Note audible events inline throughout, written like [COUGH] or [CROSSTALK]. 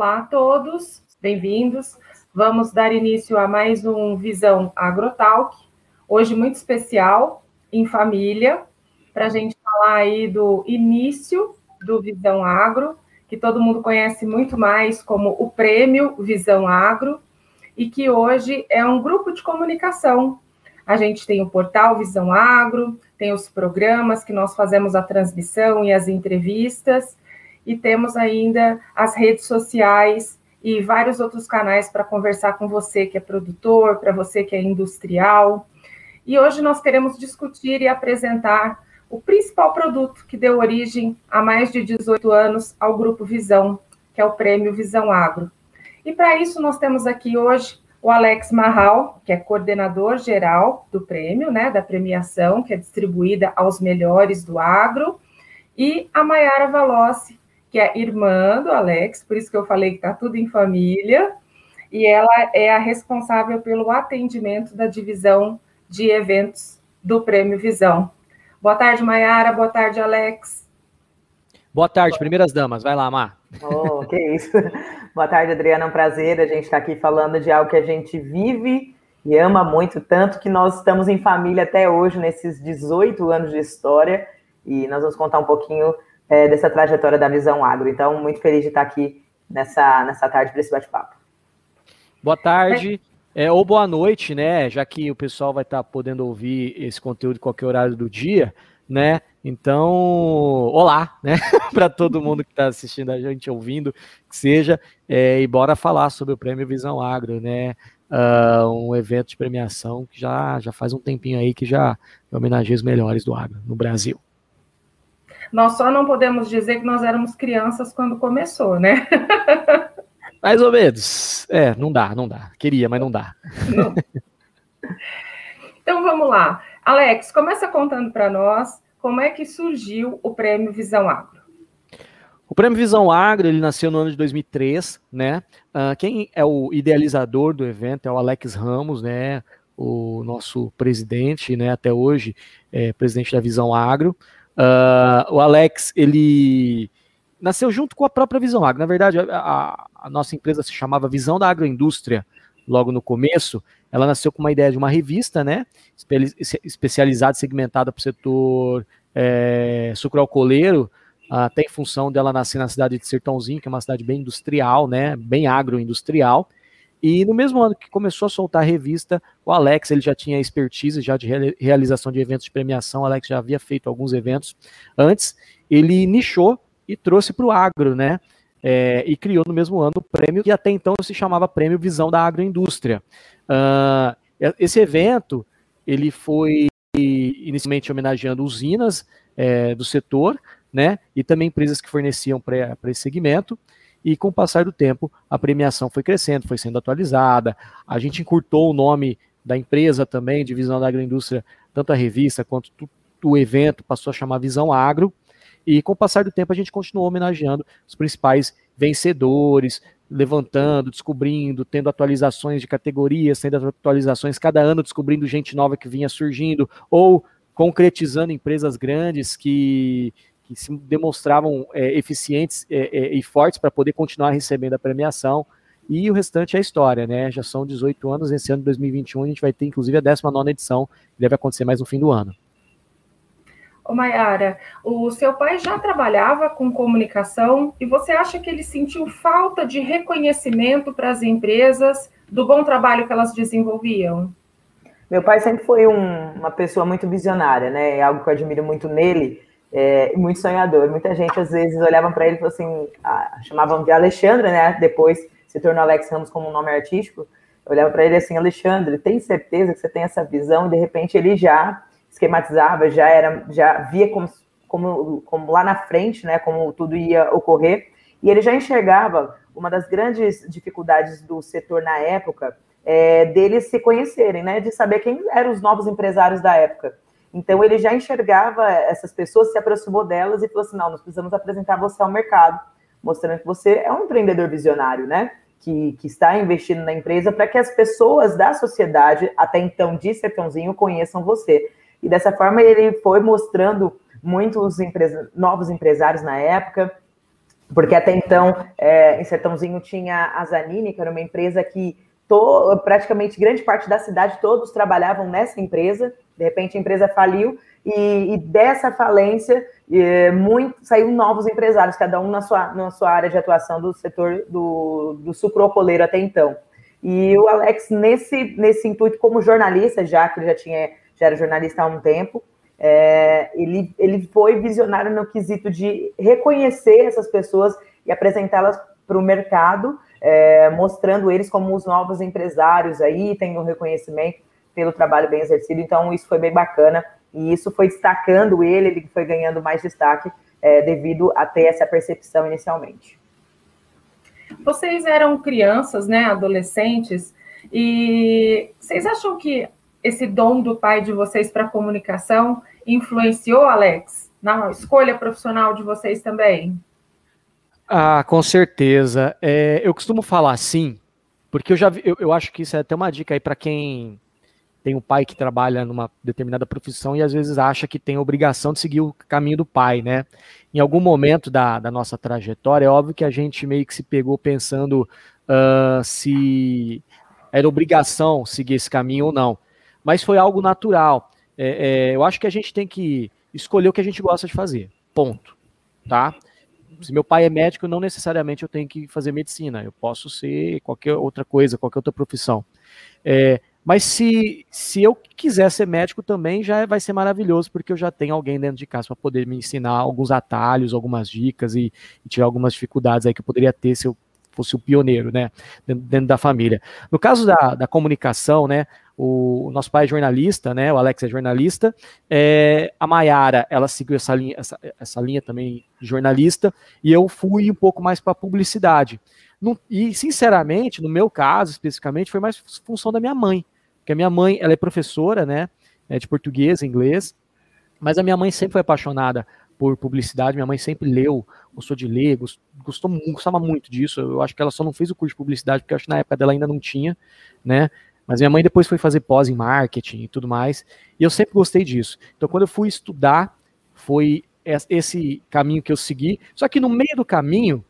Olá a todos, bem-vindos. Vamos dar início a mais um Visão Agrotalk, hoje muito especial, em família, para a gente falar aí do início do Visão Agro, que todo mundo conhece muito mais como o Prêmio Visão Agro, e que hoje é um grupo de comunicação. A gente tem o portal Visão Agro, tem os programas que nós fazemos a transmissão e as entrevistas, e temos ainda as redes sociais e vários outros canais para conversar com você que é produtor, para você que é industrial. E hoje nós queremos discutir e apresentar o principal produto que deu origem há mais de 18 anos ao Grupo Visão, que é o Prêmio Visão Agro. E para isso nós temos aqui hoje o Alex Marral, que é coordenador geral do prêmio, né, da premiação, que é distribuída aos melhores do agro, e a Maiara Valossi, que é irmã do Alex, por isso que eu falei que está tudo em família, e ela é a responsável pelo atendimento da divisão de eventos do Prêmio Visão. Boa tarde, Maiara. Boa tarde, Alex. Boa tarde, primeiras damas. Vai lá, Mar. Oh, que isso. [LAUGHS] Boa tarde, Adriana. É um prazer a gente estar aqui falando de algo que a gente vive e ama muito, tanto que nós estamos em família até hoje, nesses 18 anos de história, e nós vamos contar um pouquinho é, dessa trajetória da Visão Agro. Então, muito feliz de estar aqui nessa, nessa tarde para esse bate-papo. Boa tarde. É, ou boa noite, né? Já que o pessoal vai estar podendo ouvir esse conteúdo em qualquer horário do dia, né? Então, olá, né? [LAUGHS] para todo mundo que está assistindo a gente, ouvindo, que seja, é, e bora falar sobre o Prêmio Visão Agro, né? Uh, um evento de premiação que já, já faz um tempinho aí que já homenageia os melhores do agro no Brasil. Nós só não podemos dizer que nós éramos crianças quando começou, né? [LAUGHS] Mais ou menos. É, não dá, não dá. Queria, mas não dá. Não. Então vamos lá. Alex, começa contando para nós como é que surgiu o Prêmio Visão Agro. O Prêmio Visão Agro, ele nasceu no ano de 2003, né? Uh, quem é o idealizador do evento é o Alex Ramos, né? O nosso presidente, né? Até hoje, é presidente da Visão Agro. Uh, o Alex, ele nasceu junto com a própria Visão Agro. Na verdade, a, a, nossa empresa se chamava Visão da Agroindústria logo no começo. Ela nasceu com uma ideia de uma revista, né? Especializada, segmentada para o setor é, sucroalcooleiro, até em função dela nascer na cidade de Sertãozinho, que é uma cidade bem industrial, né? Bem agroindustrial. E no mesmo ano que começou a soltar a revista, o Alex ele já tinha expertise já de realização de eventos de premiação, o Alex já havia feito alguns eventos antes, ele nichou e trouxe para o agro, né? É, e criou no mesmo ano o prêmio que até então se chamava Prêmio Visão da Agroindústria. Uh, esse evento ele foi inicialmente homenageando usinas é, do setor, né? E também empresas que forneciam para esse segmento e com o passar do tempo a premiação foi crescendo, foi sendo atualizada, a gente encurtou o nome da empresa também, Divisão da Agroindústria, tanto a revista quanto o evento passou a chamar Visão Agro, e com o passar do tempo a gente continuou homenageando os principais vencedores, levantando, descobrindo, tendo atualizações de categorias, tendo atualizações cada ano, descobrindo gente nova que vinha surgindo, ou concretizando empresas grandes que que se demonstravam é, eficientes é, é, e fortes para poder continuar recebendo a premiação. E o restante é história, né? Já são 18 anos, esse ano de 2021 a gente vai ter inclusive a 19 edição, que deve acontecer mais no fim do ano. Ô Mayara, o seu pai já trabalhava com comunicação e você acha que ele sentiu falta de reconhecimento para as empresas do bom trabalho que elas desenvolviam? Meu pai sempre foi um, uma pessoa muito visionária, né? É algo que eu admiro muito nele é, muito sonhador. Muita gente às vezes olhava para ele e falou assim, ah, chamavam de Alexandre, né? Depois se tornou Alex Ramos como um nome artístico. Eu olhava para ele assim, Alexandre, tem certeza que você tem essa visão? E de repente ele já esquematizava, já era, já via como, como, como lá na frente, né? Como tudo ia ocorrer. E ele já enxergava uma das grandes dificuldades do setor na época é, deles se conhecerem, né? De saber quem eram os novos empresários da época. Então ele já enxergava essas pessoas, se aproximou delas e falou assim: não, nós precisamos apresentar você ao mercado, mostrando que você é um empreendedor visionário, né? Que, que está investindo na empresa para que as pessoas da sociedade, até então de Sertãozinho, conheçam você. E dessa forma ele foi mostrando muitos empresa novos empresários na época, porque até então, é, em Sertãozinho tinha a Zanini, que era uma empresa que to, praticamente grande parte da cidade, todos trabalhavam nessa empresa, de repente a empresa faliu, e, e dessa falência é, muito, saíram novos empresários, cada um na sua, na sua área de atuação do setor do, do sucrocoleiro até então. E o Alex, nesse, nesse intuito, como jornalista, já que ele já, tinha, já era jornalista há um tempo, é, ele, ele foi visionário no quesito de reconhecer essas pessoas e apresentá-las para o mercado, é, mostrando eles como os novos empresários aí, tem um reconhecimento pelo trabalho bem exercido. Então, isso foi bem bacana e isso foi destacando ele, ele foi ganhando mais destaque é, devido a ter essa percepção inicialmente. Vocês eram crianças, né, adolescentes, e vocês acham que esse dom do pai de vocês para comunicação influenciou, Alex, na escolha profissional de vocês também? Ah, com certeza. É, eu costumo falar assim, porque eu já vi, eu, eu acho que isso é até uma dica aí para quem tem um pai que trabalha numa determinada profissão e às vezes acha que tem obrigação de seguir o caminho do pai, né? Em algum momento da, da nossa trajetória, é óbvio que a gente meio que se pegou pensando uh, se era obrigação seguir esse caminho ou não mas foi algo natural. É, é, eu acho que a gente tem que escolher o que a gente gosta de fazer. Ponto. Tá? Se meu pai é médico, não necessariamente eu tenho que fazer medicina. Eu posso ser qualquer outra coisa, qualquer outra profissão. É, mas se, se eu quiser ser médico também, já vai ser maravilhoso, porque eu já tenho alguém dentro de casa para poder me ensinar alguns atalhos, algumas dicas e, e, tirar algumas dificuldades aí que eu poderia ter se eu fosse o pioneiro, né, dentro, dentro da família. No caso da, da comunicação, né, o, nosso pai é jornalista, né? O Alex é jornalista. É, a Mayara, ela seguiu essa linha, essa, essa linha também de jornalista, e eu fui um pouco mais para publicidade. E, sinceramente, no meu caso, especificamente, foi mais função da minha mãe. Porque a minha mãe, ela é professora, né? É de português, inglês, mas a minha mãe sempre foi apaixonada por publicidade, minha mãe sempre leu, gostou de ler, gostou, gostava muito disso. Eu acho que ela só não fez o curso de publicidade, porque acho que na época dela ainda não tinha, né? Mas minha mãe depois foi fazer pós em marketing e tudo mais, e eu sempre gostei disso. Então, quando eu fui estudar, foi esse caminho que eu segui. Só que no meio do caminho,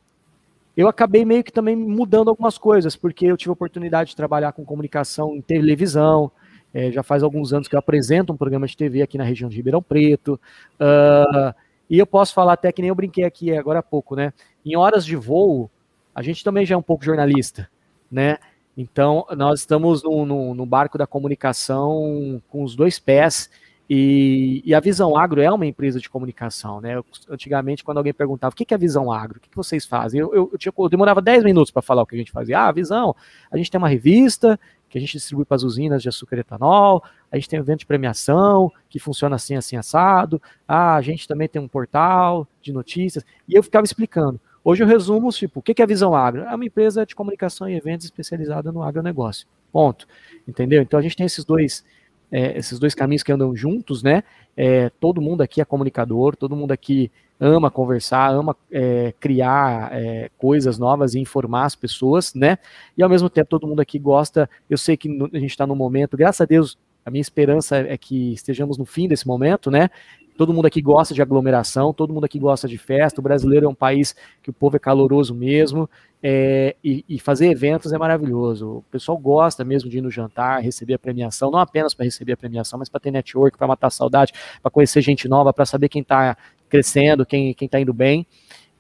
eu acabei meio que também mudando algumas coisas, porque eu tive a oportunidade de trabalhar com comunicação em televisão. É, já faz alguns anos que eu apresento um programa de TV aqui na região de Ribeirão Preto. Uh, e eu posso falar até que nem eu brinquei aqui agora há pouco, né? Em horas de voo, a gente também já é um pouco jornalista, né? Então, nós estamos no, no, no, barco da comunicação com os dois pés, e, e, a Visão Agro é uma empresa de comunicação, né? Eu, antigamente, quando alguém perguntava o que é a Visão Agro, o que, vocês fazem, eu, eu, eu, demorava 10 minutos para falar o que a gente fazia. Ah, Visão, a gente tem uma revista que a gente distribui para as usinas de açúcar e etanol, a gente tem um evento de premiação que funciona assim, assim, assado, ah, a gente também tem um portal de notícias, e eu ficava explicando. Hoje eu resumo, tipo, o que é a Visão Agro? É uma empresa de comunicação e eventos especializada no agronegócio. Ponto. Entendeu? Então a gente tem esses dois, é, esses dois caminhos que andam juntos, né? É, todo mundo aqui é comunicador, todo mundo aqui ama conversar, ama é, criar é, coisas novas e informar as pessoas, né? E ao mesmo tempo todo mundo aqui gosta. Eu sei que a gente está no momento, graças a Deus, a minha esperança é que estejamos no fim desse momento, né? Todo mundo aqui gosta de aglomeração, todo mundo aqui gosta de festa. O brasileiro é um país que o povo é caloroso mesmo. É, e, e, fazer eventos é maravilhoso. O pessoal gosta mesmo de ir no jantar, receber a premiação, não apenas para receber a premiação, mas para ter network, para matar saudade, para conhecer gente nova, para saber quem está crescendo, quem está indo bem.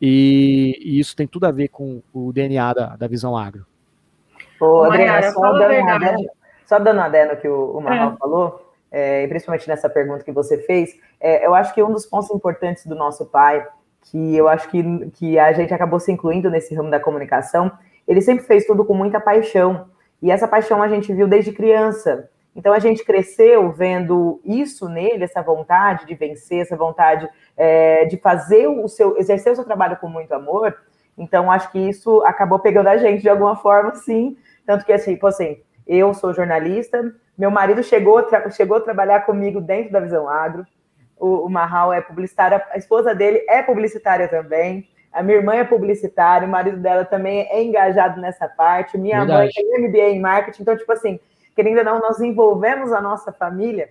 E, e, isso tem tudo a ver com o DNA da, da visão agro. Ô, Adriana, só, dando adeno, só dando adendo que o, o Marral é. falou, é, principalmente nessa pergunta que você fez, é, eu acho que um dos pontos importantes do nosso pai, que eu acho que, que a gente acabou se incluindo nesse ramo da comunicação, ele sempre fez tudo com muita paixão. E essa paixão a gente viu desde criança. Então a gente cresceu vendo isso nele, essa vontade de vencer, essa vontade é, de fazer o seu, exercer o seu trabalho com muito amor. Então acho que isso acabou pegando a gente de alguma forma, sim. Tanto que assim, tipo assim, eu sou jornalista, meu marido chegou, chegou a trabalhar comigo dentro da Visão Agro. O, o Marral é publicitário, a esposa dele é publicitária também. A minha irmã é publicitária, o marido dela também é engajado nessa parte. Minha Verdade. mãe tem MBA em marketing. Então, tipo assim, querendo ou não, nós envolvemos a nossa família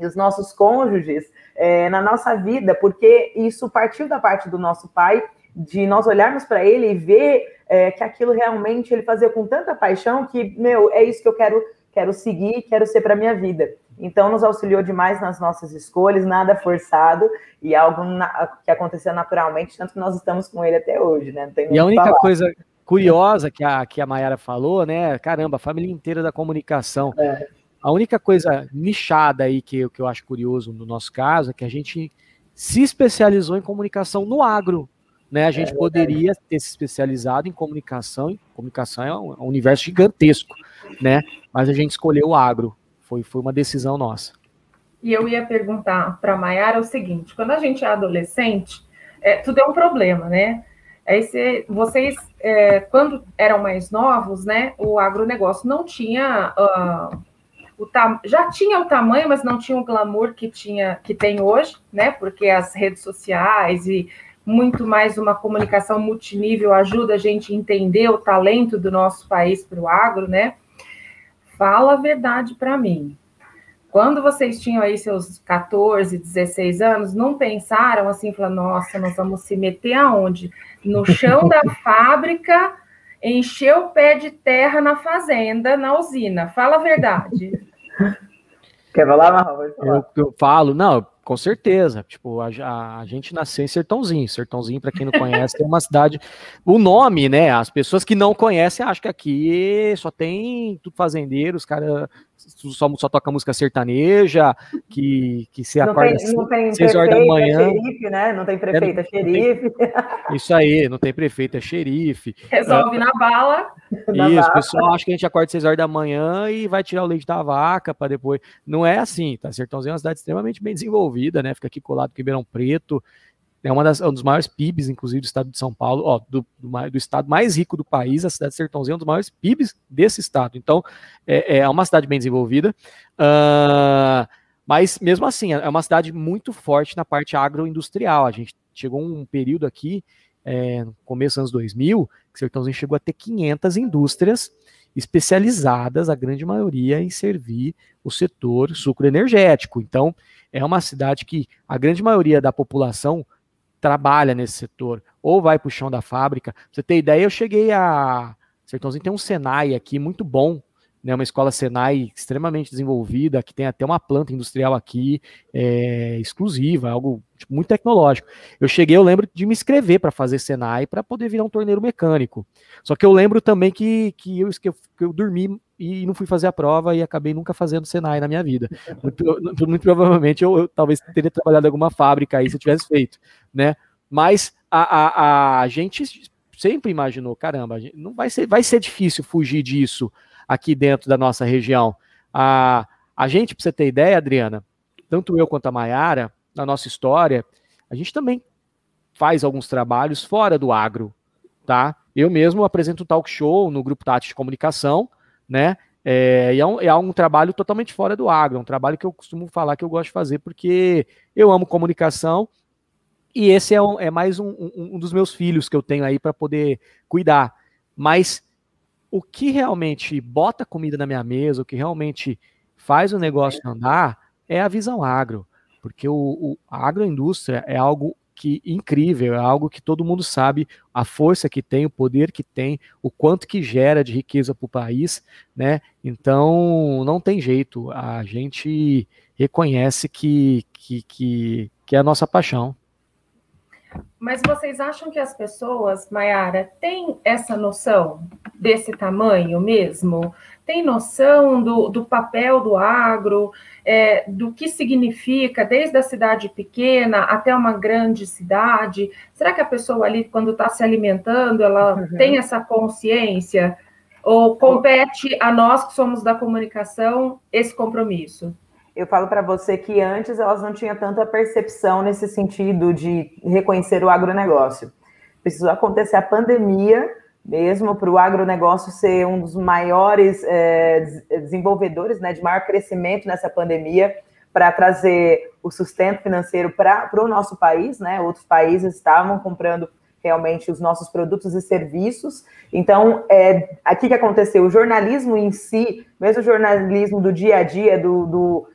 e os nossos cônjuges é, na nossa vida, porque isso partiu da parte do nosso pai de nós olharmos para ele e ver é, que aquilo realmente ele fazia com tanta paixão que, meu, é isso que eu quero, quero seguir, quero ser para minha vida. Então, nos auxiliou demais nas nossas escolhas, nada forçado e algo na, que aconteceu naturalmente, tanto que nós estamos com ele até hoje, né? e a única falar. coisa curiosa que a, que a Mayara falou, né? Caramba, a família inteira da comunicação. É. A única coisa nichada aí que, que eu acho curioso no nosso caso é que a gente se especializou em comunicação no agro. Né? A gente é poderia ter se especializado em comunicação, comunicação é um, é um universo gigantesco, né? Mas a gente escolheu o agro. Foi, foi uma decisão nossa. E eu ia perguntar para a Mayara o seguinte: quando a gente é adolescente, é, tudo é um problema, né? Aí cê, vocês, é, quando eram mais novos, né, o agronegócio não tinha uh, o tam, já tinha o tamanho, mas não tinha o glamour que tinha que tem hoje, né? Porque as redes sociais e muito mais uma comunicação multinível ajuda a gente a entender o talento do nosso país para o agro, né? Fala a verdade para mim. Quando vocês tinham aí seus 14, 16 anos, não pensaram assim, falando, nossa, nós vamos se meter aonde? No chão da [LAUGHS] fábrica, encher o pé de terra na fazenda, na usina. Fala a verdade. Quer falar, Marrom? Eu, eu falo, não, com certeza. Tipo, a, a, a, gente nasceu em Sertãozinho. Sertãozinho, para quem não conhece, é uma cidade. O nome, né? As pessoas que não conhecem acham que aqui só tem tudo fazendeiro, os caras só, só toca música sertaneja, que, que se acorda tem, não tem 6 horas da manhã. Xerife, né? Não tem prefeito, é, xerife. Tem, [LAUGHS] isso aí, não tem prefeito, é xerife. Resolve é, na bala. Isso, o pessoal acha que a gente acorda 6 horas da manhã e vai tirar o leite da vaca para depois. Não é assim, tá? Sertãozinho é uma cidade extremamente bem desenvolvida, né? Fica aqui colado com Ribeirão Preto é uma das, um dos maiores PIBs, inclusive, do estado de São Paulo, ó, do, do, do, estado mais rico do país, a cidade de Sertãozinho é um dos maiores PIBs desse estado. Então, é, é uma cidade bem desenvolvida, uh, mas mesmo assim, é uma cidade muito forte na parte agroindustrial. A gente chegou um período aqui, é, no começo dos anos 2000, que Sertãozinho chegou a ter 500 indústrias especializadas, a grande maioria, em servir o setor sucroenergético. Então, é uma cidade que a grande maioria da população trabalha nesse setor, ou vai para o chão da fábrica. Pra você ter ideia, eu cheguei a. Sertãozinho tem um Senai aqui muito bom, né, uma escola Senai extremamente desenvolvida, que tem até uma planta industrial aqui é, exclusiva, algo tipo, muito tecnológico. Eu cheguei, eu lembro de me inscrever para fazer Senai para poder virar um torneiro mecânico. Só que eu lembro também que, que, eu, que eu, que eu dormi e não fui fazer a prova e acabei nunca fazendo Senai na minha vida. Muito, [LAUGHS] muito provavelmente eu, eu, talvez teria trabalhado em alguma fábrica aí se eu tivesse feito, né? Mas a, a, a gente sempre imaginou, caramba, não vai ser, vai ser difícil fugir disso aqui dentro da nossa região. A, a gente, para você ter ideia, Adriana, tanto eu quanto a Maiara, na nossa história, a gente também faz alguns trabalhos fora do agro, tá? Eu mesmo apresento um talk show no Grupo Tati de Comunicação, né? É, e é um, é um trabalho totalmente fora do agro, é um trabalho que eu costumo falar que eu gosto de fazer porque eu amo comunicação e esse é, um, é mais um, um, um, dos meus filhos que eu tenho aí para poder cuidar. Mas o que realmente bota comida na minha mesa, o que realmente faz o negócio andar, é a visão agro. Porque o, o a agroindústria é algo que incrível, é algo que todo mundo sabe a força que tem, o poder que tem, o quanto que gera de riqueza para o país, né? Então não tem jeito, a gente reconhece que, que, que, que é a nossa paixão. Mas vocês acham que as pessoas, Mayara, têm essa noção desse tamanho mesmo? Tem noção do, do papel do agro, é, do que significa, desde a cidade pequena até uma grande cidade? Será que a pessoa ali, quando está se alimentando, ela uhum. tem essa consciência? Ou compete a nós que somos da comunicação esse compromisso? Eu falo para você que antes elas não tinham tanta percepção nesse sentido de reconhecer o agronegócio. Precisou acontecer a pandemia mesmo para o agronegócio ser um dos maiores é, desenvolvedores, né, de maior crescimento nessa pandemia, para trazer o sustento financeiro para o nosso país, né? Outros países estavam comprando realmente os nossos produtos e serviços. Então, é, aqui que aconteceu, o jornalismo em si, mesmo o jornalismo do dia a dia, do, do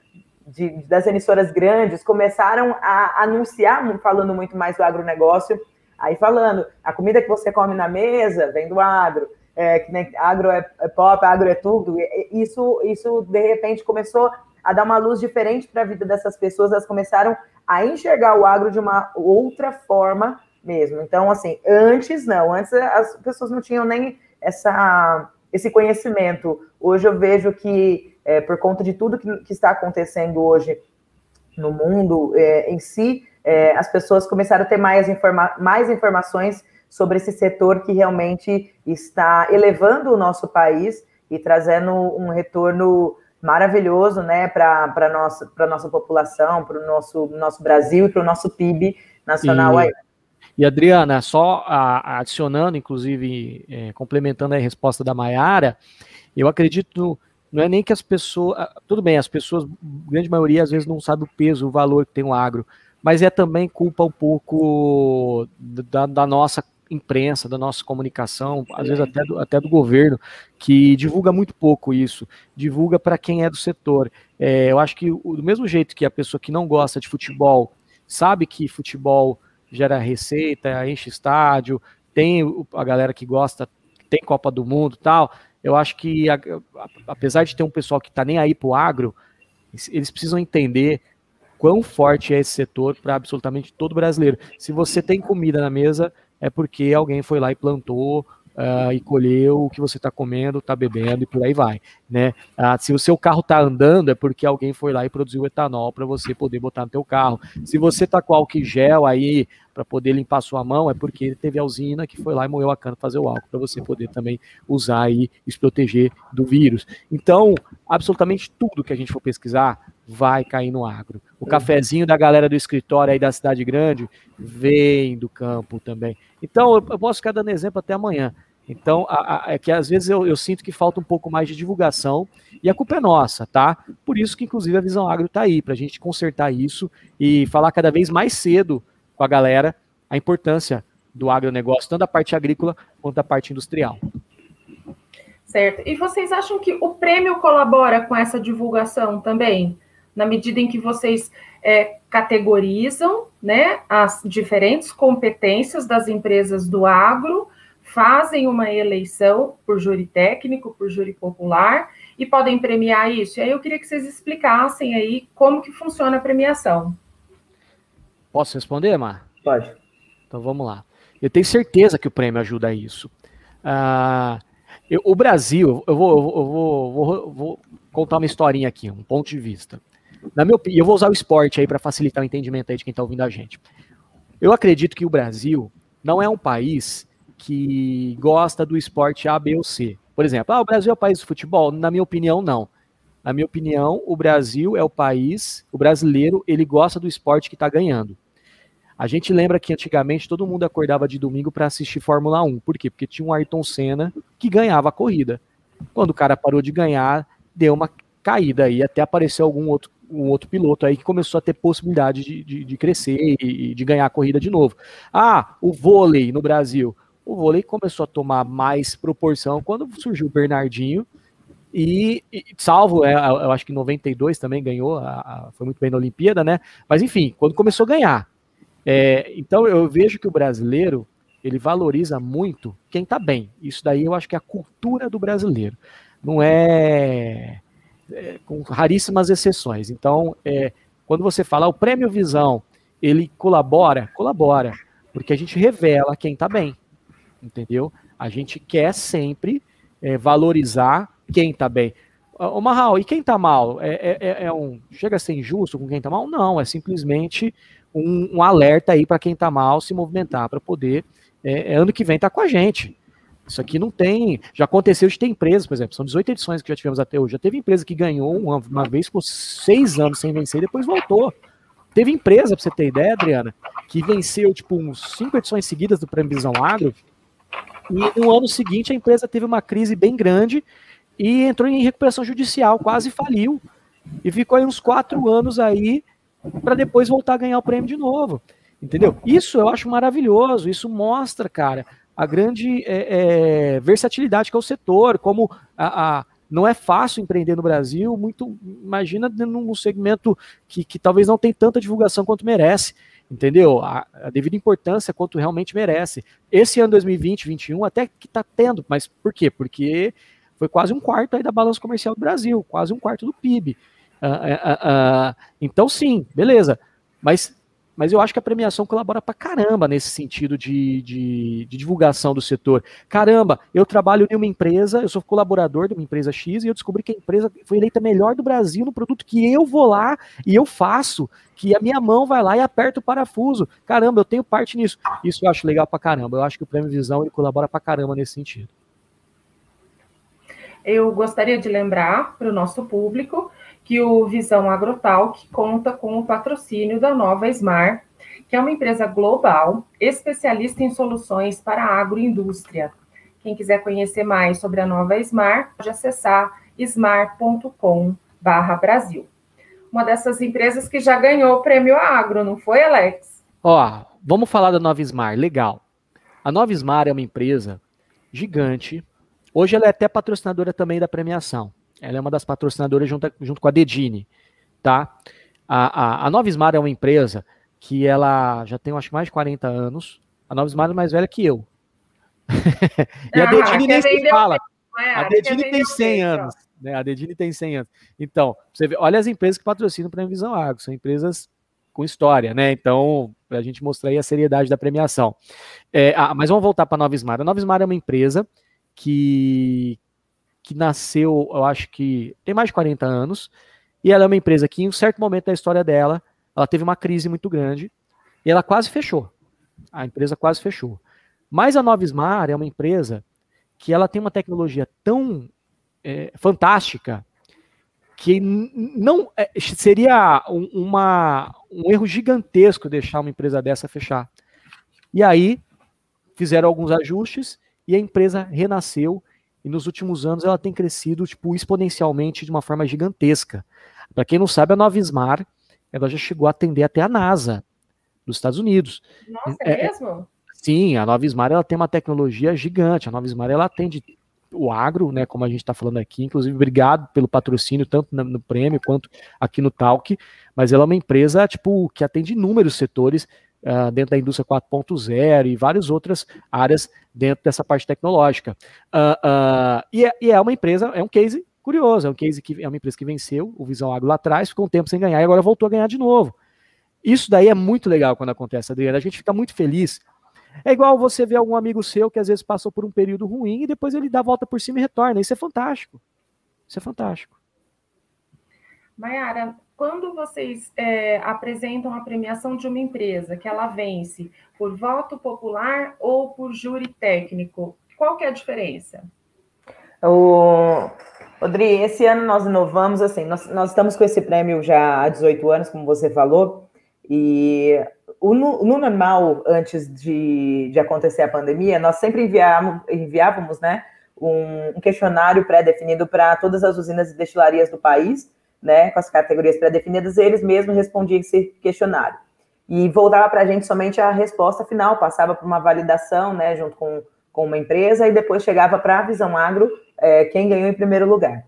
de, das emissoras grandes começaram a anunciar, falando muito mais do agronegócio, Aí falando, a comida que você come na mesa vem do agro, é, que nem agro é, é pop, agro é tudo. Isso, isso, de repente, começou a dar uma luz diferente para a vida dessas pessoas, elas começaram a enxergar o agro de uma outra forma mesmo. Então, assim, antes não, antes as pessoas não tinham nem essa, esse conhecimento. Hoje eu vejo que, é, por conta de tudo que, que, está acontecendo hoje no mundo é, em si, é, as pessoas começaram a ter mais, informa mais informações sobre esse setor que realmente está elevando o nosso país e trazendo um retorno maravilhoso né, para a nossa, nossa população, para o nosso, nosso Brasil e para o nosso PIB nacional e, aí. E Adriana, só adicionando, inclusive, é, complementando a resposta da Maiara, eu acredito, não é nem que as pessoas. Tudo bem, as pessoas, grande maioria, às vezes não sabe o peso, o valor que tem o agro, mas é também culpa um pouco da, da nossa imprensa, da nossa comunicação, às vezes até do, até do governo, que divulga muito pouco isso, divulga para quem é do setor. É, eu acho que do mesmo jeito que a pessoa que não gosta de futebol sabe que futebol gera receita, enche estádio, tem a galera que gosta, tem Copa do Mundo tal, eu acho que a, a, apesar de ter um pessoal que está nem aí para o agro, eles precisam entender quão forte é esse setor para absolutamente todo brasileiro. Se você tem comida na mesa, é porque alguém foi lá e plantou uh, e colheu o que você está comendo, está bebendo e por aí vai, né? Uh, se o seu carro está andando, é porque alguém foi lá e produziu etanol para você poder botar no teu carro. Se você está com álcool gel aí para poder limpar sua mão, é porque teve a usina que foi lá e moeu a cana fazer o álcool para você poder também usar e se proteger do vírus. Então, absolutamente tudo que a gente for pesquisar vai cair no agro. O cafezinho da galera do escritório aí da cidade grande vem do campo também. Então, eu posso ficar dando exemplo até amanhã. Então, a, a, é que às vezes eu, eu, sinto que falta um pouco mais de divulgação e a culpa é nossa, tá? Por isso que, inclusive, a Visão Agro está aí, para a gente consertar isso e falar cada vez mais cedo com a galera a importância do agronegócio, tanto da parte agrícola quanto da parte industrial. Certo. E vocês acham que o prêmio colabora com essa divulgação também? Na medida em que vocês é, categorizam né, as diferentes competências das empresas do agro, fazem uma eleição por júri técnico, por júri popular, e podem premiar isso. E aí eu queria que vocês explicassem aí como que funciona a premiação. Posso responder, Mar? Pode. Então vamos lá. Eu tenho certeza que o prêmio ajuda a isso. Uh, eu, o Brasil, eu, vou, eu vou, vou, vou, contar uma historinha aqui, um ponto de vista. Na minha opinião, eu vou usar o esporte aí para facilitar o entendimento aí de quem está ouvindo a gente. Eu acredito que o Brasil não é um país que gosta do esporte A, B ou C. Por exemplo, ah, o Brasil é o país do futebol? Na minha opinião, não. Na minha opinião, o Brasil é o país, o brasileiro, ele gosta do esporte que está ganhando. A gente lembra que antigamente todo mundo acordava de domingo para assistir Fórmula 1. Por quê? Porque tinha um Ayrton Senna que ganhava a corrida. Quando o cara parou de ganhar, deu uma caída aí, até apareceu algum outro um outro piloto aí que começou a ter possibilidade de, de, de crescer e de ganhar a corrida de novo. Ah, o vôlei no Brasil. O vôlei começou a tomar mais proporção quando surgiu o Bernardinho. E, e salvo, é, eu acho que 92 também ganhou, a, a, foi muito bem na Olimpíada, né? Mas enfim, quando começou a ganhar. É, então eu vejo que o brasileiro ele valoriza muito quem tá bem. Isso daí eu acho que é a cultura do brasileiro. Não é é, com raríssimas exceções. Então, é, quando você fala o prêmio Visão, ele colabora, colabora, porque a gente revela quem está bem, entendeu? A gente quer sempre é, valorizar quem está bem. Ô Marral, e quem está mal? É, é, é, é, um chega a ser injusto com quem está mal? Não, é simplesmente um, um alerta aí para quem está mal se movimentar para poder ano que vem tá com a gente. Isso aqui não tem. Já aconteceu de ter empresas, por exemplo, são 18 edições que já tivemos até hoje. Já teve empresa que ganhou uma, uma vez por seis anos sem vencer e depois voltou. Teve empresa, para você ter ideia, Adriana, que venceu tipo uns cinco edições seguidas do Prêmio Visão Agro. E no ano seguinte a empresa teve uma crise bem grande e entrou em recuperação judicial, quase faliu. E ficou aí uns quatro anos aí para depois voltar a ganhar o prêmio de novo. Entendeu? Isso eu acho maravilhoso. Isso mostra, cara, a grande é, é, versatilidade que é o setor, como a, a, não é fácil empreender no Brasil, muito imagina num segmento que, que talvez não tem tanta divulgação quanto merece. entendeu? A, a, devida importância quanto realmente merece. Esse ano 2020, 2021 até que está tendo, mas por quê? Porque foi quase um quarto aí da balança comercial do Brasil, quase um quarto do PIB. Uh, uh, uh, então sim, beleza. Mas mas eu acho que a premiação colabora pra caramba nesse sentido de, de, de, divulgação do setor. Caramba, eu trabalho em uma empresa, eu sou colaborador de uma empresa X e eu descobri que a empresa foi eleita melhor do Brasil no produto que eu vou lá e eu faço, que a minha mão vai lá e aperta o parafuso. Caramba, eu tenho parte nisso. Isso eu acho legal pra caramba. Eu acho que o Prêmio Visão ele colabora pra caramba nesse sentido. Eu gostaria de lembrar para o nosso público que o Visão Agrotalk conta com o patrocínio da Nova Smar, que é uma empresa global especialista em soluções para a agroindústria. Quem quiser conhecer mais sobre a Nova Smar, pode acessar smar.com/brasil. Uma dessas empresas que já ganhou o prêmio Agro, não foi, Alex? Ó, vamos falar da Nova Smar, legal. A Nova Smar é uma empresa gigante. Hoje ela é até patrocinadora também da premiação. Ela é uma das patrocinadoras junto, junto com a Dedini, tá? A, a, a Nova Smart é uma empresa que ela já tem, acho que mais de 40 anos. A Nova Smart é mais velha que eu. [LAUGHS] e ah, a Dedini nem se fala. É, a Dedini tem 100 anos. Né? A Dedini tem 100 anos. Então, você vê, olha as empresas que patrocinam para a Visão Agro. São empresas com história, né? Então, para a gente mostrar aí a seriedade da premiação. É, ah, mas vamos voltar para a Nova Smart. A Nova Smart é uma empresa que, que nasceu, eu acho que tem mais de 40 anos, e ela é uma empresa que, em um certo momento da história dela, ela teve uma crise muito grande e ela quase fechou. A empresa quase fechou. Mas a Nova Smar é uma empresa que ela tem uma tecnologia tão é, fantástica que não é, seria um, uma, um erro gigantesco deixar uma empresa dessa fechar. E aí fizeram alguns ajustes e a empresa renasceu e nos últimos anos ela tem crescido tipo exponencialmente de uma forma gigantesca. Para quem não sabe, a Nova Smar, ela já chegou a atender até a NASA dos Estados Unidos. Nossa, é, é mesmo? Sim, a Nova Smar ela tem uma tecnologia gigante. A Nova Smar ela atende o agro, né, como a gente está falando aqui. Inclusive, obrigado pelo patrocínio, tanto no prêmio quanto aqui no Talk. Mas ela é uma empresa tipo que atende inúmeros setores uh, dentro da indústria 4.0 e várias outras áreas dentro dessa parte tecnológica. Uh, e, é, e, é, uma empresa, é um case curioso, é um case que é uma empresa que venceu o Visão Agro lá atrás, ficou um tempo sem ganhar e agora voltou a ganhar de novo. Isso daí é muito legal quando acontece, Adriana. A gente fica muito feliz. É igual você ver algum amigo seu que às vezes passou por um período ruim e depois ele dá a volta por cima e retorna. Isso é fantástico. Isso é fantástico. Mayara, quando vocês é, apresentam a premiação de uma empresa que ela vence por voto popular ou por júri técnico, qual que é a diferença? O Rodri, esse ano nós inovamos, assim, nós, nós estamos com esse prêmio já há 18 anos, como você falou, e o, no, normal, antes de, de acontecer a pandemia, nós sempre enviávamos, enviávamos né, um, um questionário pré-definido para todas as usinas e destilarias do país, né, com as categorias pré-definidas, eles mesmos respondiam esse questionário. E voltava para a gente somente a resposta final, passava por uma validação, né, junto com, com uma empresa, e depois chegava para a Visão Agro é, quem ganhou em primeiro lugar.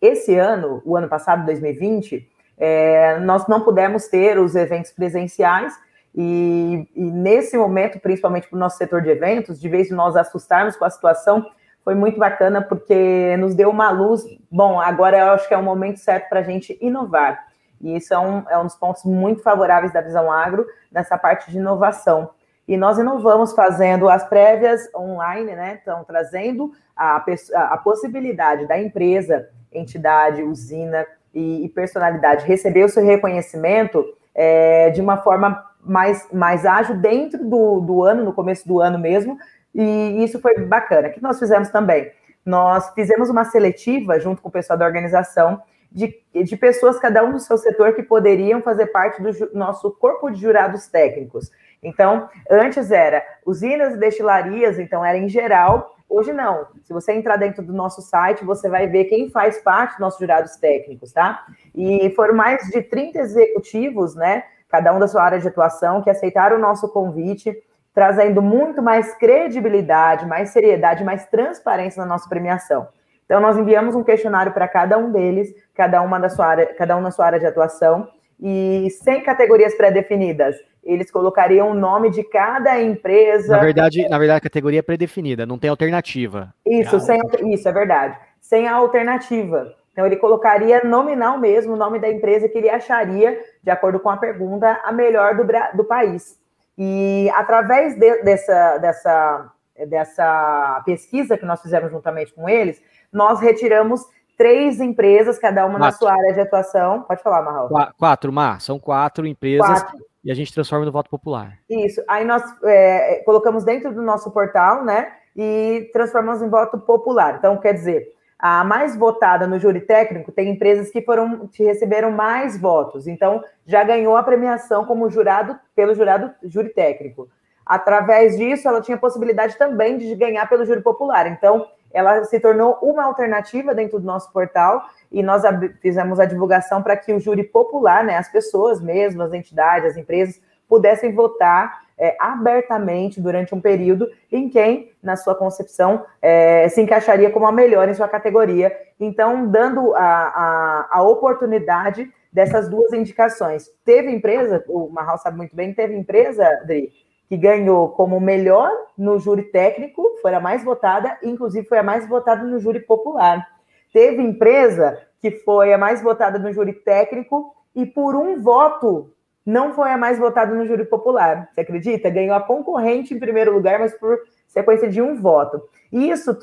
Esse ano, o ano passado, 2020, é, nós não pudemos ter os eventos presenciais, e, e nesse momento, principalmente para o nosso setor de eventos, de vez de nós assustarmos com a situação, foi muito bacana porque nos deu uma luz. Bom, agora eu acho que é o momento certo para a gente inovar. E isso é um, é um dos pontos muito favoráveis da Visão Agro nessa parte de inovação. E nós inovamos fazendo as prévias online, né? Então, trazendo a, a possibilidade da empresa, entidade, usina e, e personalidade receber o seu reconhecimento é, de uma forma mais, mais ágil dentro do, do ano, no começo do ano mesmo, e isso foi bacana. O que nós fizemos também? Nós fizemos uma seletiva junto com o pessoal da organização de, de pessoas, cada um do seu setor, que poderiam fazer parte do nosso corpo de jurados técnicos. Então, antes era usinas e destilarias, então era em geral. Hoje não. Se você entrar dentro do nosso site, você vai ver quem faz parte dos nossos jurados técnicos, tá? E foram mais de 30 executivos, né? Cada um da sua área de atuação, que aceitaram o nosso convite trazendo muito mais credibilidade, mais seriedade, mais transparência na nossa premiação. Então, nós enviamos um questionário para cada um deles, cada uma da sua área, cada um na sua área de atuação, e sem categorias pré-definidas. Eles colocariam o nome de cada empresa. Na verdade, na verdade, a categoria é pré-definida, não tem alternativa. Isso, é sem, isso é verdade. Sem a alternativa. Então, ele colocaria nominal mesmo o nome da empresa que ele acharia, de acordo com a pergunta, a melhor do, do país. E através de, dessa, dessa, dessa pesquisa que nós fizemos juntamente com eles, nós retiramos três empresas, cada uma quatro. na sua área de atuação. Pode falar, Marral. Quatro, Mar. São quatro empresas quatro. e a gente transforma no voto popular. Isso. Aí nós é, colocamos dentro do nosso portal, né? E transformamos em voto popular. Então, quer dizer, a mais votada no júri técnico tem empresas que foram que receberam mais votos. Então, já ganhou a premiação como jurado pelo jurado júri técnico. Através disso, ela tinha possibilidade também de ganhar pelo júri popular. Então, ela se tornou uma alternativa dentro do nosso portal e nós fizemos a divulgação para que o júri popular, né, as pessoas mesmo, as entidades, as empresas, pudessem votar é, abertamente durante um período em quem, na sua concepção, é, se encaixaria como a melhor em sua categoria. Então, dando a, a, a oportunidade dessas duas indicações. Teve empresa, o Marral sabe muito bem, teve empresa, Adri, que ganhou como melhor no júri técnico, foi a mais votada, inclusive foi a mais votada no júri popular. Teve empresa que foi a mais votada no júri técnico e por um voto não foi a mais votada no júri popular. Você acredita? Ganhou a concorrente em primeiro lugar, mas por sequência de um voto. E isso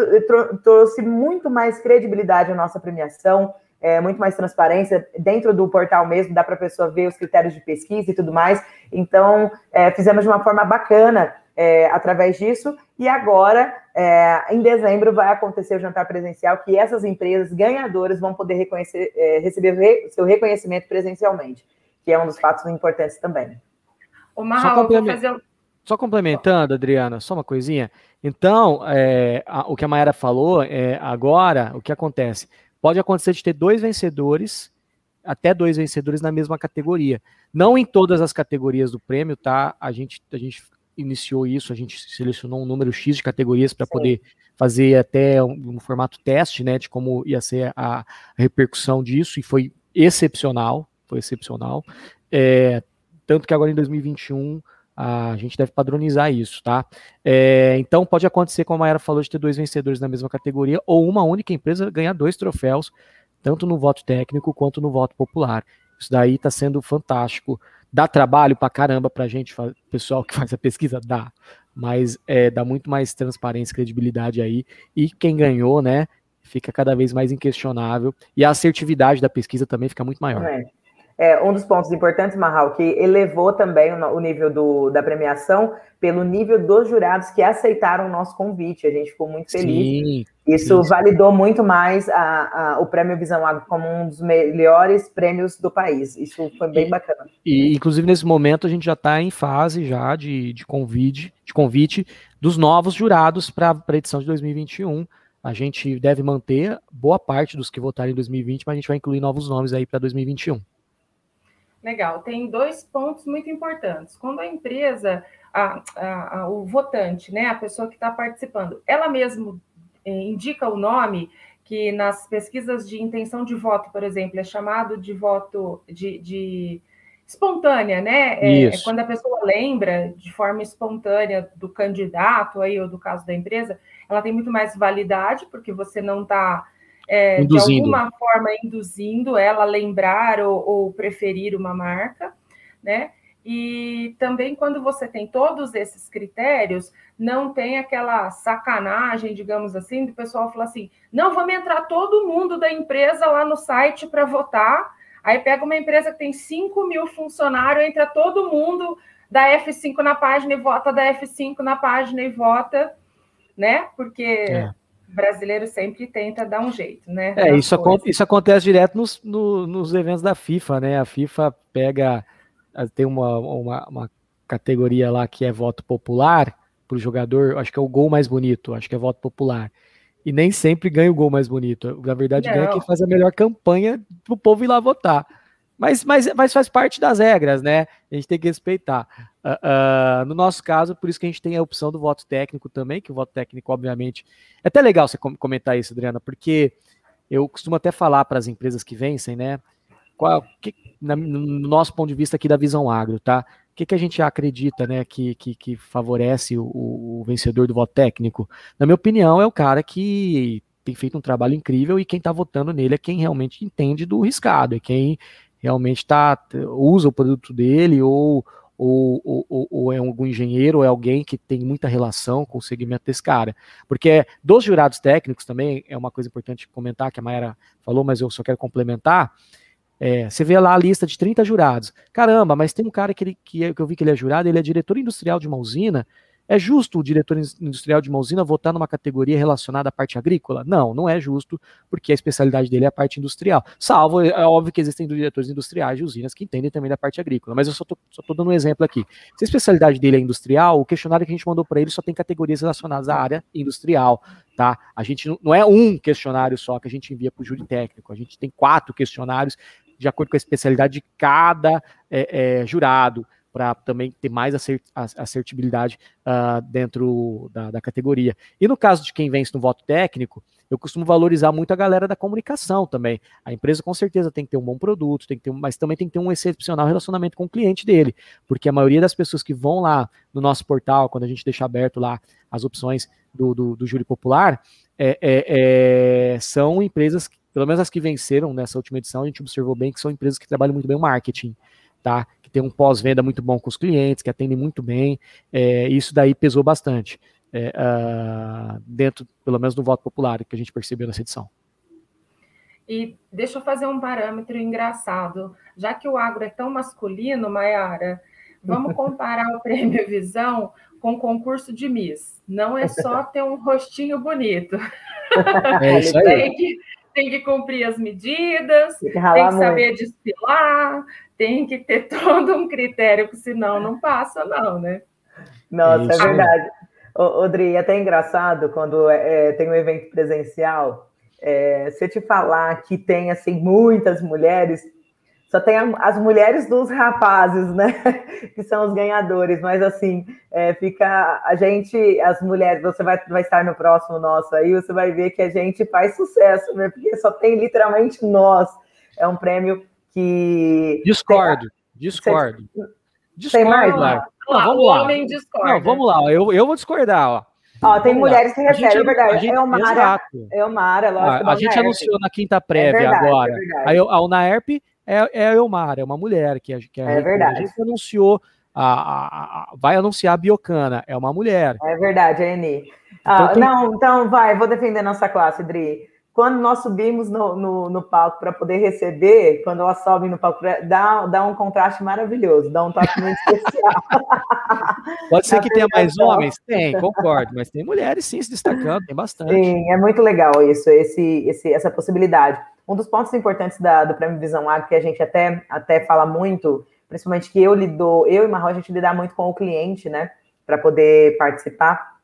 trouxe muito mais credibilidade à nossa premiação, é, muito mais transparência dentro do portal mesmo, dá para a pessoa ver os critérios de pesquisa e tudo mais. Então, é, fizemos de uma forma bacana é, através disso. E agora, é, em dezembro, vai acontecer o jantar presencial, que essas empresas ganhadoras vão poder reconhecer, é, receber re, seu reconhecimento presencialmente, que é um dos fatos importantes também. O Marral, só, complement... fazer... só complementando, Adriana, só uma coisinha. Então, é, a, o que a Mayara falou, é, agora, o que acontece? Pode acontecer de ter dois vencedores, até dois vencedores na mesma categoria. Não em todas as categorias do prêmio, tá? A gente, a gente iniciou isso, a gente selecionou um número X de categorias para poder fazer até um, um, formato teste, né, de como ia ser a, a repercussão disso, e foi excepcional, foi excepcional. É, tanto que agora em 2021 a gente deve padronizar isso, tá? É, então pode acontecer, como a Mayara falou, de ter dois vencedores na mesma categoria, ou uma única empresa ganhar dois troféus, tanto no voto técnico quanto no voto popular. Isso daí está sendo fantástico. Dá trabalho pra caramba pra gente, pessoal que [LAUGHS] faz a pesquisa, dá. Mas é, dá muito mais transparência e credibilidade aí. E quem ganhou, né, fica cada vez mais inquestionável. E a assertividade da pesquisa também fica muito maior. É. É, um dos pontos importantes, Marral, que elevou também o, nível do, da premiação pelo nível dos jurados que aceitaram o nosso convite. A gente ficou muito feliz. Sim, Isso sim. validou muito mais a, a, o Prêmio Visão Agro como um dos melhores prêmios do país. Isso foi bem e, bacana. E, inclusive, nesse momento, a gente já está em fase já de, de, convite, de convite dos novos jurados para a edição de 2021. A gente deve manter boa parte dos que votaram em 2020, mas a gente vai incluir novos nomes aí para 2021. Legal, tem dois pontos muito importantes. Quando a empresa, a, a, a, o votante, né, a pessoa que está participando, ela mesmo é, indica o nome, que nas pesquisas de intenção de voto, por exemplo, é chamado de voto de, de espontânea, né? É, é, quando a pessoa lembra de forma espontânea do candidato aí, ou do caso da empresa, ela tem muito mais validade, porque você não está é, de alguma forma induzindo ela a lembrar ou, ou, preferir uma marca, né? E também quando você tem todos esses critérios, não tem aquela sacanagem, digamos assim, do pessoal falar assim: não, vamos entrar todo mundo da empresa lá no site para votar. Aí pega uma empresa que tem 5 mil funcionários, entra todo mundo da F5 na página e vota da F5 na página e vota, né? Porque. É brasileiro sempre tenta dar um jeito, né? É, isso, isso acontece direto nos, no, nos eventos da FIFA, né? A FIFA pega, tem uma, uma, uma categoria lá que é voto popular para o jogador, acho que é o gol mais bonito, acho que é voto popular. E nem sempre ganha o gol mais bonito. Na verdade, Não. ganha quem faz a melhor campanha para o povo ir lá votar. Mas, mas, mas faz parte das regras, né? A gente tem que respeitar. Uh, uh, no nosso caso, por isso que a gente tem a opção do voto técnico também, que o voto técnico, obviamente. É até legal você comentar isso, Adriana, porque eu costumo até falar para as empresas que vencem, né? qual, que, na, no nosso ponto de vista aqui da visão agro, tá? O que, que a gente acredita, né, que, que, que favorece o, o, vencedor do voto técnico? Na minha opinião, é o cara que tem feito um trabalho incrível e quem está votando nele é quem realmente entende do riscado, é quem realmente tá, usa o produto dele ou, ou, ou, ou, é algum engenheiro, ou é alguém que tem muita relação com o segmento desse cara. Porque dos jurados técnicos também, é uma coisa importante comentar, que a Mayara falou, mas eu só quero complementar. É, você vê lá a lista de 30 jurados. Caramba, mas tem um cara que, ele, que, que eu vi que ele é jurado, ele é diretor industrial de uma usina, é justo o diretor industrial de uma usina votar numa categoria relacionada à parte agrícola? Não, não é justo, porque a especialidade dele é a parte industrial. Salvo, é óbvio que existem diretores industriais de usinas que entendem também da parte agrícola, mas eu só estou dando um exemplo aqui. Se a especialidade dele é industrial, o questionário que a gente mandou para ele só tem categorias relacionadas à área industrial, tá? A gente não, não é um questionário só que a gente envia para o júri técnico, a gente tem quatro questionários de acordo com a especialidade de cada é, é, jurado para também ter mais assertibilidade uh, dentro da, da, categoria. E no caso de quem vence no voto técnico, eu costumo valorizar muito a galera da comunicação também. A empresa com certeza tem que ter um bom produto, tem que ter mas também tem que ter um excepcional relacionamento com o cliente dele, porque a maioria das pessoas que vão lá no nosso portal, quando a gente deixa aberto lá as opções do, do, do júri popular, é, é, é, são empresas, pelo menos as que venceram nessa última edição, a gente observou bem que são empresas que trabalham muito bem o marketing tá? Tem um pós-venda muito bom com os clientes, que atendem muito bem. É, isso daí pesou bastante é, uh, dentro, pelo menos, do voto popular que a gente percebeu nessa edição. E deixa eu fazer um parâmetro engraçado. Já que o agro é tão masculino, Mayara, vamos [LAUGHS] comparar o Prêmio Visão com o concurso de Miss. Não é só ter um rostinho bonito. É isso aí. [LAUGHS] tem, que, tem que cumprir as medidas, tem que, tem que saber desfilar, tem que ter [LAUGHS] todo um critério, porque senão não passa, não, né? Nossa, é, é verdade. Odri, é até engraçado quando é, é, tem um evento presencial, é, se eu te falar que tem assim muitas mulheres, só tem as mulheres dos rapazes, né? [LAUGHS] que são os ganhadores, mas assim, é, fica a gente, as mulheres, você vai, vai estar no próximo nosso aí, você vai ver que a gente faz sucesso, né? Porque só tem literalmente nós. É um prêmio que. Discordo, discordo. Discordo. Tem mais? Lá. Não, vamos lá. Homem discorda. Não, vamos lá, eu, eu vou discordar, ó. Ó, tem vamos mulheres lá. que recebem, é verdade. Gente, é o Mara, é o Mara, lógico. Ah, a gente anunciou na quinta prévia é verdade, agora. É Aí a Unaerp é, é a Elmara, é uma mulher que, que é, é verdade. A gente anunciou, a, a, a, vai anunciar a Biocana, é uma mulher. É verdade, a Eni. Ah, então, tem... Não, então vai, vou defender nossa classe, Dri quando nós subimos no, no, no palco para poder receber, quando elas sobem no palco, dá, dá um contraste maravilhoso, dá um toque muito especial. [LAUGHS] Pode ser que tenha mais homens? Tem, concordo, mas tem mulheres sim se destacando, tem bastante. Sim, é muito legal isso, esse, esse, essa possibilidade. Um dos pontos importantes da, do Prêmio Visão Agro, que a gente até, até fala muito, principalmente que eu lido, eu e Marrol, a gente lida muito com o cliente, né, para poder participar,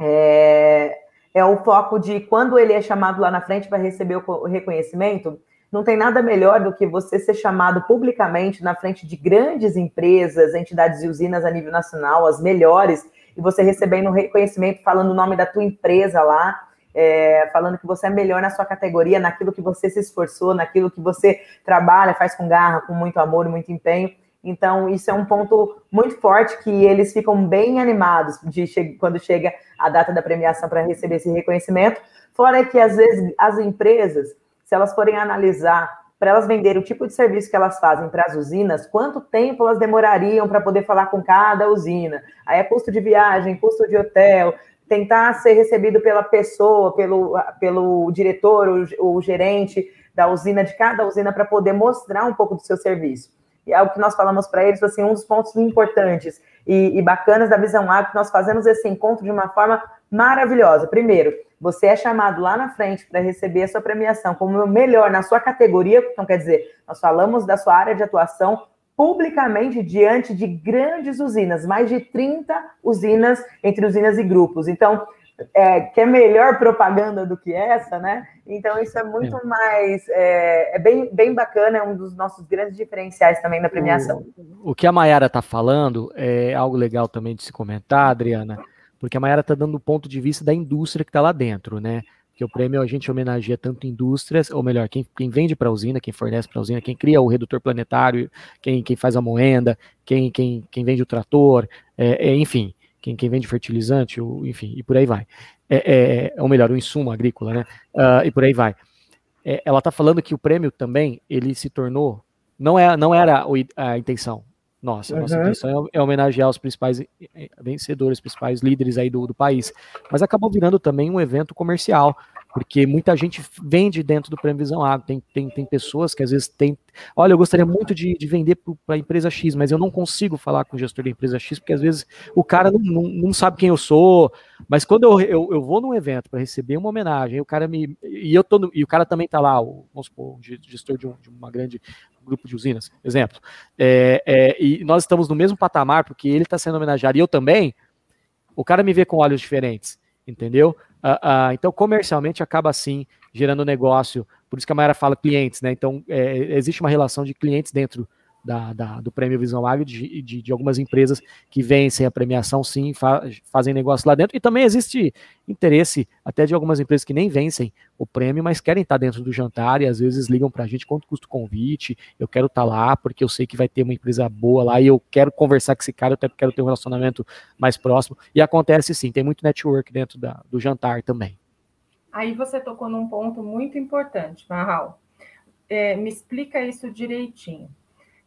é, é o foco de quando ele é chamado lá na frente para receber o reconhecimento, não tem nada melhor do que você ser chamado publicamente na frente de grandes empresas, entidades e usinas a nível nacional, as melhores, e você recebendo reconhecimento falando o nome da tua empresa lá, é, falando que você é melhor na sua categoria, naquilo que você se esforçou, naquilo que você trabalha, faz com garra, com muito amor e muito empenho. Então, isso é um ponto muito forte que eles ficam bem animados de che quando chega a data da premiação para receber esse reconhecimento. Fora que, às vezes, as empresas, se elas forem analisar para elas venderem o tipo de serviço que elas fazem para as usinas, quanto tempo elas demorariam para poder falar com cada usina? Aí é custo de viagem, custo de hotel, tentar ser recebido pela pessoa, pelo, pelo diretor, o, o gerente da usina, de cada usina, para poder mostrar um pouco do seu serviço e é o que nós falamos para eles, assim, um dos pontos importantes e, e bacanas da Visão A, que nós fazemos esse encontro de uma forma maravilhosa. Primeiro, você é chamado lá na frente para receber a sua premiação como o melhor na sua categoria, então quer dizer, nós falamos da sua área de atuação publicamente diante de grandes usinas, mais de 30 usinas entre usinas e grupos. Então, é, que é melhor propaganda do que essa, né? Então isso é muito é. mais é, é, bem, bem bacana, é um dos nossos grandes diferenciais também da premiação. O, o que a Mayara está falando é algo legal também de se comentar, Adriana, porque a Mayara está dando o ponto de vista da indústria que está lá dentro, né? que o prêmio a gente homenageia tanto indústrias, ou melhor, quem, quem vende para a usina, quem fornece para a usina, quem cria o redutor planetário, quem, quem faz a moenda, quem, quem, quem vende o trator, é, é, enfim, quem, quem vende fertilizante, ou, enfim, e por aí vai. É, é, ou melhor, o insumo agrícola, né? Uh, e por aí vai. É, ela está falando que o prêmio também, ele se tornou, não, é, não era a intenção, nossa, uhum. nossa intenção é, é, homenagear os principais eh, eh, vencedores, os principais líderes aí do, do país. Mas acabou virando também um evento comercial, porque muita gente vende dentro do Prêmio Visão Agro. Tem, tem, tem pessoas que às vezes tem. Olha, eu gostaria muito de, de vender para a empresa X, mas eu não consigo falar com o gestor da empresa X, porque às vezes o cara não, não, não sabe quem eu sou. Mas quando eu, eu, eu vou num evento para receber uma homenagem, o cara me. E, eu tô no, e o cara também está lá, o, vamos supor, um gestor de, um, de uma grande grupo de usinas, exemplo. É, é, e nós estamos no mesmo patamar, porque ele está sendo homenageado e eu também, o cara me vê com olhos diferentes, entendeu? Uh, uh, então, comercialmente, acaba assim gerando negócio. Por isso que a Mayara fala clientes, né? Então, é, existe uma relação de clientes dentro da, da, do Prêmio Visão Agro, de, de, de, algumas empresas que vencem a premiação, sim, fa, fazem negócio lá dentro. E também existe interesse até de algumas empresas que nem vencem o prêmio, mas querem estar dentro do jantar e às vezes ligam para a gente quanto custa o convite. Eu quero estar lá porque eu sei que vai ter uma empresa boa lá e eu quero conversar com esse cara, eu até quero ter um relacionamento mais próximo. E acontece sim, tem muito network dentro da, do jantar também. Aí você tocou num ponto muito importante, Marral. É, me explica isso direitinho.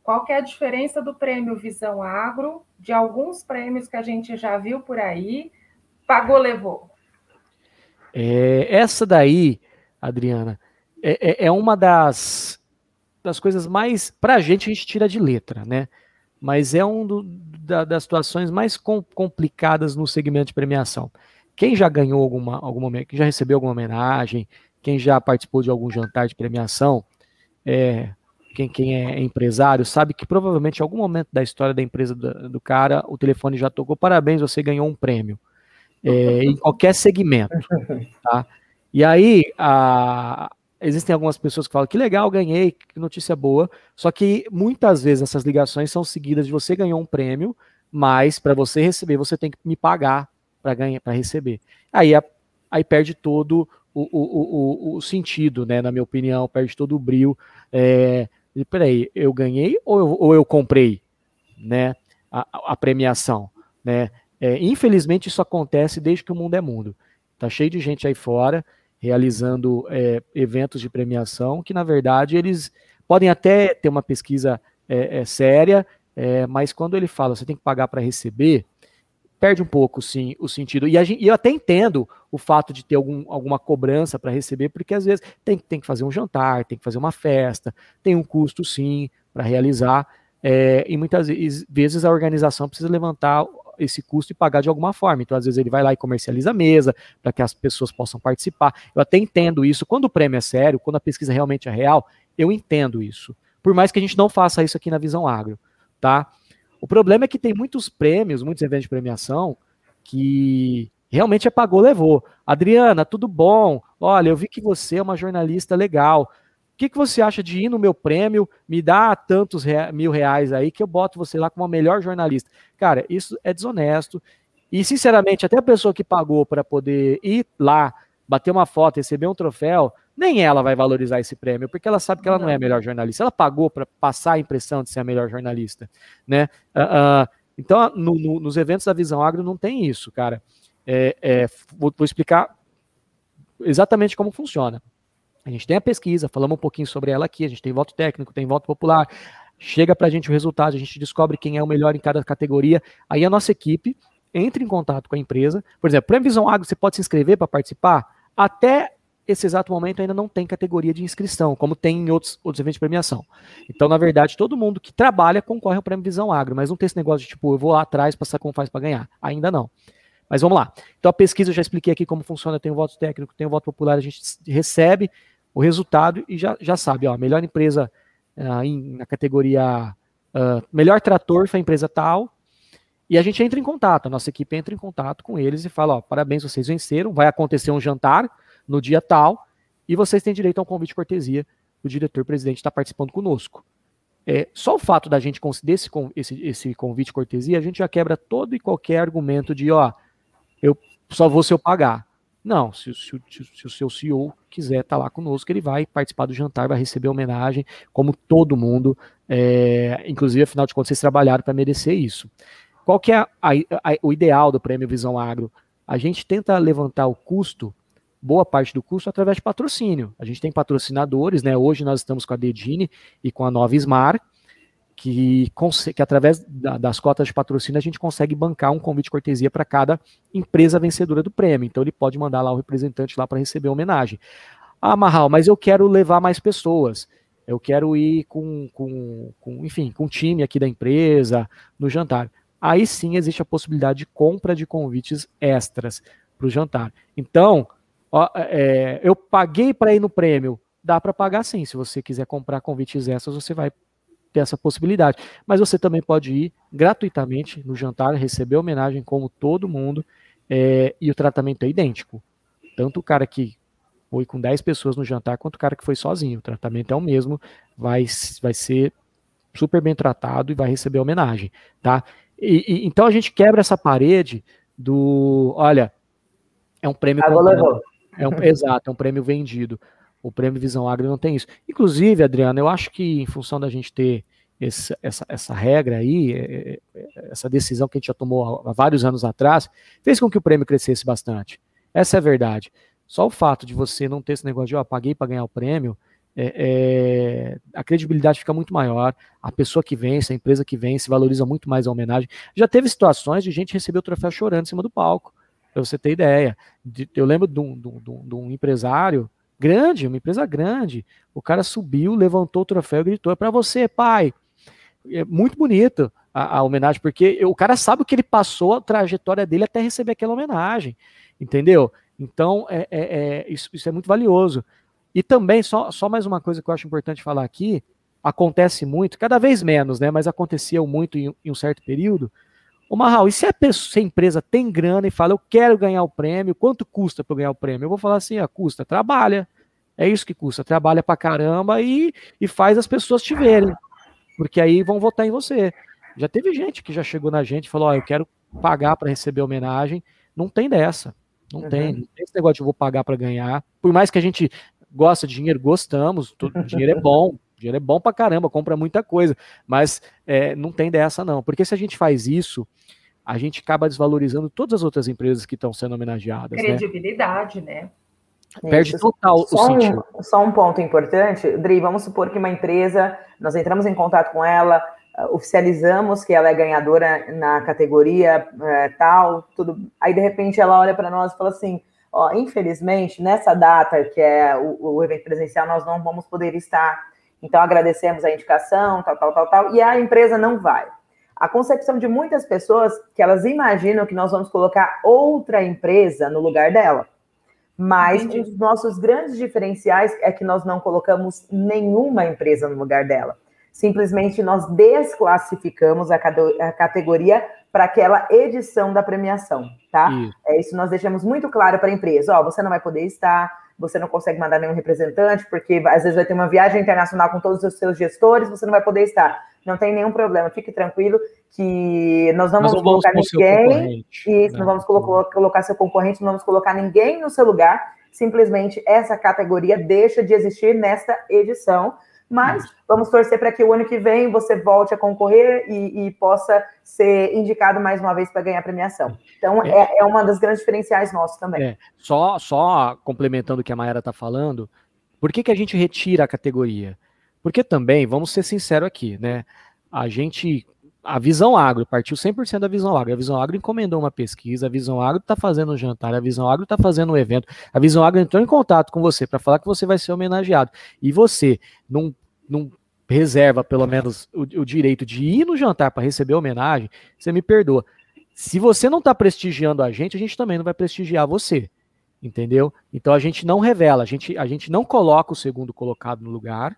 Qual é a diferença do prêmio Visão Agro de alguns prêmios que a gente já viu por aí? Pagou, levou. É, essa daí, Adriana, é, é, é uma das, das coisas mais. Para a gente, a gente tira de letra, né? Mas é um do, da, das situações mais com, complicadas no segmento de premiação. Quem já ganhou alguma, alguma. Quem já recebeu alguma homenagem, quem já participou de algum jantar de premiação, é, quem, quem é empresário sabe que provavelmente em algum momento da história da empresa do, do cara, o telefone já tocou, parabéns, você ganhou um prêmio. É, em qualquer segmento. Tá? E aí, a, existem algumas pessoas que falam que legal, ganhei, que notícia boa. Só que muitas vezes essas ligações são seguidas de você ganhou um prêmio, mas para você receber, você tem que me pagar para ganhar, para receber. Aí, a, aí perde todo o, o, o, o, sentido, né? Na minha opinião, perde todo o brilho. É, e peraí, eu ganhei ou eu, ou eu comprei, né? A, a premiação, né? É, infelizmente isso acontece desde que o mundo é mundo. Tá cheio de gente aí fora realizando é, eventos de premiação que na verdade eles podem até ter uma pesquisa é, é séria, é, mas quando ele fala você tem que pagar para receber, perde um pouco, sim, o sentido. E, gente, e, eu até entendo o fato de ter algum, alguma cobrança para receber, porque às vezes tem, tem que fazer um jantar, tem que fazer uma festa, tem um custo, sim, para realizar. É, e muitas vezes a organização precisa levantar esse custo e pagar de alguma forma. Então, às vezes, ele vai lá e comercializa a mesa para que as pessoas possam participar. Eu até entendo isso. Quando o prêmio é sério, quando a pesquisa realmente é real, eu entendo isso. Por mais que a gente não faça isso aqui na Visão Agro, tá? O problema é que tem muitos prêmios, muitos eventos de premiação que realmente é pagou, levou. Adriana, tudo bom? Olha, eu vi que você é uma jornalista legal. O que, que você acha de ir no meu prêmio, me dá tantos rea mil reais aí que eu boto você lá como a melhor jornalista? Cara, isso é desonesto. E, sinceramente, até a pessoa que pagou para poder ir lá, bater uma foto, receber um troféu, nem ela vai valorizar esse prêmio, porque ela sabe que ela não, é a melhor jornalista. Ela pagou para passar a impressão de ser a melhor jornalista, né? Uh, uh, então, no, no, nos eventos da Visão Agro não tem isso, cara. É, é, vou, vou, explicar exatamente como funciona. A gente tem a pesquisa, falamos um pouquinho sobre ela aqui, a gente tem voto técnico, tem voto popular, chega para a gente o resultado, a gente descobre quem é o melhor em cada categoria, aí a nossa equipe entra em contato com a empresa. Por exemplo, para a Visão Agro, você pode se inscrever para participar até esse exato momento ainda não tem categoria de inscrição, como tem em outros, outros eventos de premiação. Então, na verdade, todo mundo que trabalha concorre ao Prêmio Visão Agro, mas não tem esse negócio de tipo, eu vou lá atrás passar como faz para ganhar. Ainda não. Mas vamos lá. Então, a pesquisa eu já expliquei aqui como funciona: tem o voto técnico, tem o voto popular, a gente recebe o resultado e já, já sabe, ó, melhor empresa uh, em, na categoria uh, melhor trator foi a empresa tal. E a gente entra em contato, a nossa equipe entra em contato com eles e fala: ó, parabéns, vocês venceram, vai acontecer um jantar no dia tal, e vocês têm direito a um convite de cortesia do diretor-presidente estar participando conosco. É, só o fato da gente conceder esse, esse, esse convite de cortesia, a gente já quebra todo e qualquer argumento de, ó, eu só vou se eu pagar. Não, se, se, se, se o seu CEO quiser estar tá lá conosco, ele vai participar do jantar, vai receber homenagem, como todo mundo. É, inclusive, afinal de contas, vocês trabalharam para merecer isso. Qual que é a, a, a, o ideal do Prêmio Visão Agro? A gente tenta levantar o custo, boa parte do custo, através de patrocínio. A gente tem patrocinadores, né? Hoje nós estamos com a Dedini e com a Nova Smart, que, que através da, das cotas de patrocínio a gente consegue bancar um convite de cortesia para cada empresa vencedora do prêmio. Então ele pode mandar lá o representante lá para receber a homenagem. Ah, Marral, mas eu quero levar mais pessoas. Eu quero ir com, com, com, enfim, com o time aqui da empresa no jantar. Aí sim existe a possibilidade de compra de convites extras para o jantar. Então, ó, é, eu paguei para ir no prêmio. Dá para pagar sim. Se você quiser comprar convites extras, você vai ter essa possibilidade. Mas você também pode ir gratuitamente no jantar, receber homenagem como todo mundo, é, e o tratamento é idêntico. Tanto o cara que foi com 10 pessoas no jantar, quanto o cara que foi sozinho. O tratamento é o mesmo, vai, vai ser super bem tratado e vai receber homenagem, tá? E, e, então a gente quebra essa parede do, olha, é um prêmio é um, exato, é um prêmio vendido. O prêmio Visão Agro não tem isso. Inclusive, Adriano, eu acho que em função da gente ter esse, essa, essa regra aí, é, é, é, essa decisão que a gente já tomou há vários anos atrás, fez com que o prêmio crescesse bastante. Essa é a verdade. Só o fato de você não ter esse negócio de, ó, paguei para ganhar o prêmio, é, é, a credibilidade fica muito maior, a pessoa que vence, a empresa que vence, valoriza muito mais a homenagem. Já teve situações de gente receber o troféu chorando em cima do palco, para você ter ideia. Eu lembro de um, de um, de um empresário grande, uma empresa grande. O cara subiu, levantou o troféu e gritou: é para você, pai. É muito bonito a, a, homenagem, porque o cara sabe o que ele passou, a trajetória dele até receber aquela homenagem, entendeu? Então, é, é, é isso, isso, é muito valioso. E também, só, só mais uma coisa que eu acho importante falar aqui: acontece muito, cada vez menos, né? Mas acontecia muito em, em um certo período Ô Marral, e se a, pessoa, se a empresa tem grana e fala, eu quero ganhar o prêmio, quanto custa para ganhar o prêmio? Eu vou falar assim, ah, custa, trabalha. É isso que custa, trabalha pra caramba e, e faz as pessoas te verem. Porque aí vão votar em você. Já teve gente que já chegou na gente e falou, ó, oh, eu quero pagar para receber homenagem. Não tem dessa. Não uhum. tem. Não tem esse negócio de eu vou pagar para ganhar. Por mais que a gente gosta de dinheiro, gostamos, todo, dinheiro é bom, dinheiro é bom pra caramba, compra muita coisa, mas é, não tem dessa não, porque se a gente faz isso, a gente acaba desvalorizando todas as outras empresas que estão sendo homenageadas. Né? Credibilidade, né? né? Perde total só o sentido. Um, só um ponto importante, Dri, vamos supor que uma empresa, nós entramos em contato com ela, uh, oficializamos que ela é ganhadora na categoria uh, tal, tudo. Aí de repente ela olha para nós e fala assim: ó, infelizmente nessa data que é o, o evento presencial nós não vamos poder estar então, agradecemos a indicação, tal, tal, tal, tal, e a empresa não vai. A concepção de muitas pessoas que elas imaginam que nós vamos colocar outra empresa no lugar dela. Mas Entendi. um dos nossos grandes diferenciais é que nós não colocamos nenhuma empresa no lugar dela. Simplesmente nós desclassificamos a, categoria para aquela edição da premiação, tá? Isso. É isso nós deixamos muito claro para a empresa. Ó, você não vai poder estar, você não consegue mandar nenhum representante, porque às vezes vai ter uma viagem internacional com todos os seus gestores, você não vai poder estar. Não tem nenhum problema, fique tranquilo que nós não nós vamos colocar ninguém, e né? não vamos colocar, colocar seu concorrente, não vamos colocar ninguém no seu lugar, simplesmente essa categoria deixa de existir nesta edição, mas vamos torcer para que o ano que vem você volte a concorrer e, e possa ser indicado mais uma vez para ganhar a premiação. Então, é, é, é uma das grandes diferenciais nossos também. É. Só, só complementando o que a Maera está falando, por que, que a gente retira a categoria? Porque também, vamos ser sinceros aqui, né? A gente a Visão Agro partiu 100% da Visão Agro. A Visão Agro encomendou uma pesquisa, a Visão Agro está fazendo um jantar, a Visão Agro está fazendo um evento, a Visão Agro entrou em contato com você para falar que você vai ser homenageado. E você não, não reserva pelo menos o, o direito de ir no jantar para receber homenagem, você me perdoa. Se você não está prestigiando a gente, a gente também não vai prestigiar você. Entendeu? Então a gente não revela, a gente, a gente não coloca o segundo colocado no lugar,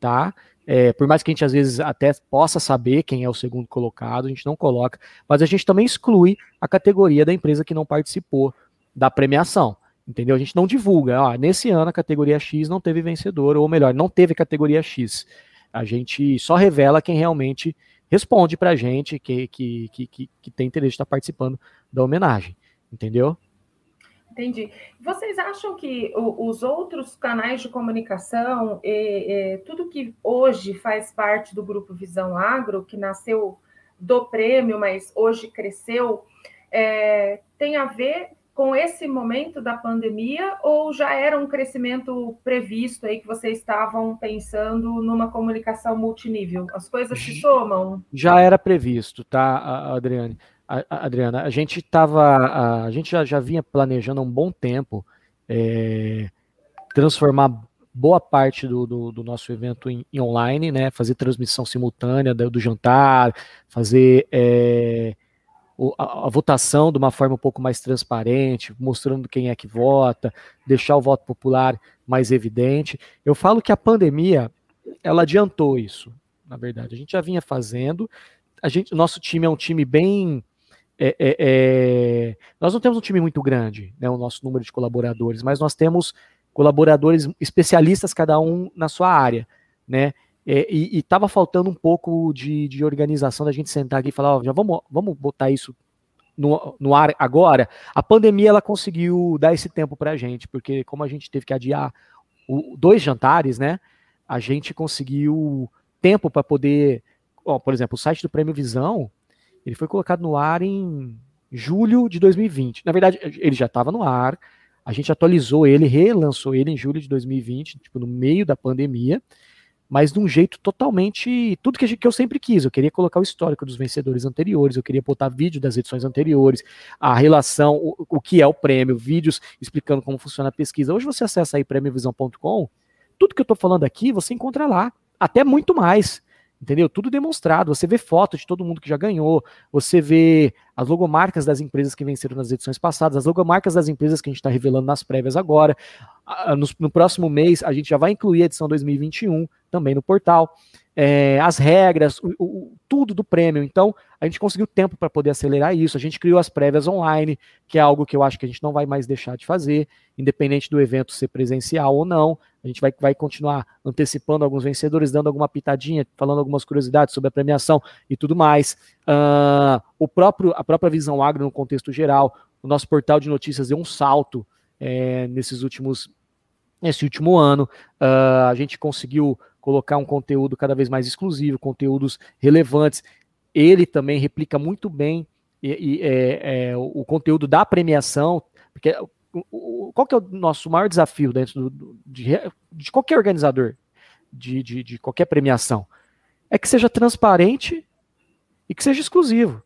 tá? É, por mais que a gente às vezes até possa saber quem é o segundo colocado, a gente não coloca, mas a gente também exclui a categoria da empresa que não participou da premiação. Entendeu? A gente não divulga. Nesse ano a categoria X não teve vencedor, ou melhor, não teve categoria X. A gente só revela quem realmente responde pra gente, que, que, que, que, que tem interesse de estar participando da homenagem. Entendeu? Entendi. Vocês acham que os outros canais de comunicação, e, tudo que hoje faz parte do Grupo Visão Agro, que nasceu do prêmio, mas hoje cresceu, é, tem a ver com esse momento da pandemia ou já era um crescimento previsto aí que vocês estavam pensando numa comunicação multinível? As coisas se somam? Já era previsto, tá, Adriane? Adriana, a gente estava, a gente já, já vinha planejando há um bom tempo é, transformar boa parte do, do, do nosso evento em, em, online, né? Fazer transmissão simultânea do, do jantar, fazer é, a, a, votação de uma forma um pouco mais transparente, mostrando quem é que vota, deixar o voto popular mais evidente. Eu falo que a pandemia ela adiantou isso, na verdade. A gente já vinha fazendo. A gente, nosso time é um time bem é, é, é, nós não temos um time muito grande, né, o nosso número de colaboradores, mas nós temos colaboradores especialistas, cada um na sua área, né? É, e estava faltando um pouco de, de, organização da gente sentar aqui e falar, ó, já vamos, vamos botar isso no, no ar agora. A pandemia ela conseguiu dar esse tempo para a gente, porque como a gente teve que adiar o, dois jantares, né? A gente conseguiu tempo para poder, ó, por exemplo, o site do Prêmio Visão, ele foi colocado no ar em julho de 2020. Na verdade, ele já estava no ar. A gente atualizou ele, relançou ele em julho de 2020, tipo no meio da pandemia mas de um jeito totalmente. Tudo que, gente, que, eu sempre quis. Eu queria colocar o histórico dos vencedores anteriores, eu queria botar vídeo das edições anteriores, a relação, o, o que é o prêmio, vídeos explicando como funciona a pesquisa. Hoje você acessa aí prêmiovisão.com, tudo que eu estou falando aqui você encontra lá, até muito mais entendeu? Tudo demonstrado. Você vê fotos de todo mundo que já ganhou, você vê as logomarcas das empresas que venceram nas edições passadas, as logomarcas das empresas que a gente está revelando nas prévias agora. No, no, próximo mês, a gente já vai incluir a edição 2021 também no portal. É, as regras, o, o, tudo do prêmio. Então, a gente conseguiu tempo para poder acelerar isso. A gente criou as prévias online, que é algo que eu acho que a gente não vai mais deixar de fazer, independente do evento ser presencial ou não. A gente vai, vai continuar antecipando alguns vencedores, dando alguma pitadinha, falando algumas curiosidades sobre a premiação e tudo mais. Uh, o próprio, a própria visão agro no contexto geral, o nosso portal de notícias deu um salto é, nesses últimos nesse último ano. Uh, a gente conseguiu colocar um conteúdo cada vez mais exclusivo, conteúdos relevantes. Ele também replica muito bem e, e, é, é, o conteúdo da premiação, porque qual que é o nosso maior desafio dentro do, de, de qualquer organizador de, de, de, qualquer premiação? É que seja transparente e que seja exclusivo,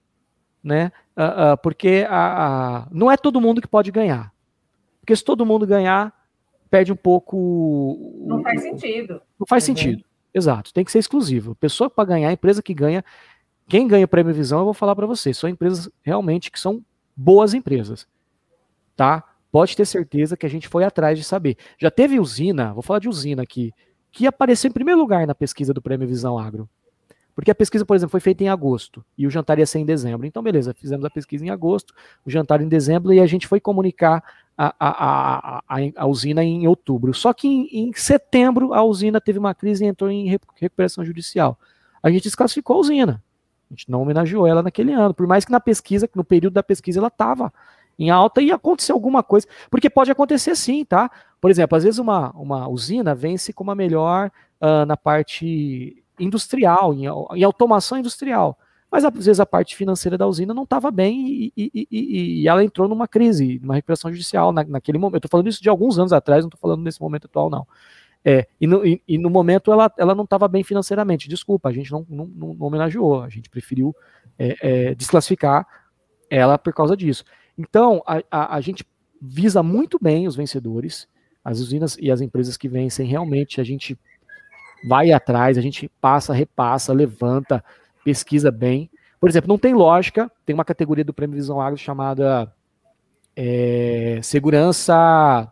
né? Uh, uh, porque a, a, não é todo mundo que pode ganhar. Porque se todo mundo ganhar, perde um pouco. Não faz sentido. Não faz uhum. sentido. Exato, tem que ser exclusivo. Pessoa para ganhar, empresa que ganha, quem ganha o prêmio Visão, eu vou falar para vocês, são empresas realmente que são boas empresas, tá? pode ter certeza que a gente foi atrás de saber. Já teve usina, vou falar de usina aqui, que apareceu em primeiro lugar na pesquisa do Prêmio Visão Agro. Porque a pesquisa, por exemplo, foi feita em agosto e o jantar ia ser em dezembro. Então, beleza, fizemos a pesquisa em agosto, o jantar em dezembro e a gente foi comunicar a, a, a, a usina em outubro. Só que em, em, setembro a usina teve uma crise e entrou em recuperação judicial. A gente desclassificou a usina. A gente não homenageou ela naquele ano, por mais que na pesquisa, no período da pesquisa, ela estava em alta e acontecer alguma coisa, porque pode acontecer sim, tá? Por exemplo, às vezes uma, uma usina vence com uma melhor uh, na parte industrial, em, em, automação industrial, mas às vezes a parte financeira da usina não estava bem e, e, e, e, ela entrou numa crise, numa recuperação judicial na, naquele momento. Eu estou falando isso de alguns anos atrás, não estou falando nesse momento atual, não. É, e, no, e, no, momento ela, ela não estava bem financeiramente. Desculpa, a gente não, não, não homenageou, a gente preferiu é, é, desclassificar ela por causa disso. Então, a, a, a, gente visa muito bem os vencedores, as usinas e as empresas que vencem, realmente a gente vai atrás, a gente passa, repassa, levanta, pesquisa bem. Por exemplo, não tem lógica, tem uma categoria do Prêmio Visão Agro chamada é, segurança.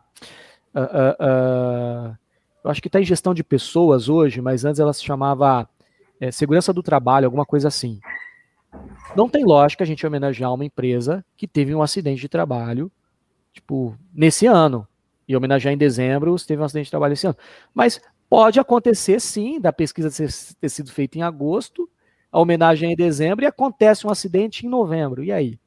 Uh, uh, uh, eu acho que está em gestão de pessoas hoje, mas antes ela se chamava é, segurança do trabalho, alguma coisa assim. Não tem lógica a gente homenagear uma empresa que teve um acidente de trabalho, tipo, nesse ano. E homenagear em dezembro se teve um acidente de trabalho esse ano. Mas pode acontecer sim, da pesquisa ter sido feita em agosto, a homenagem é em dezembro e acontece um acidente em novembro. E aí?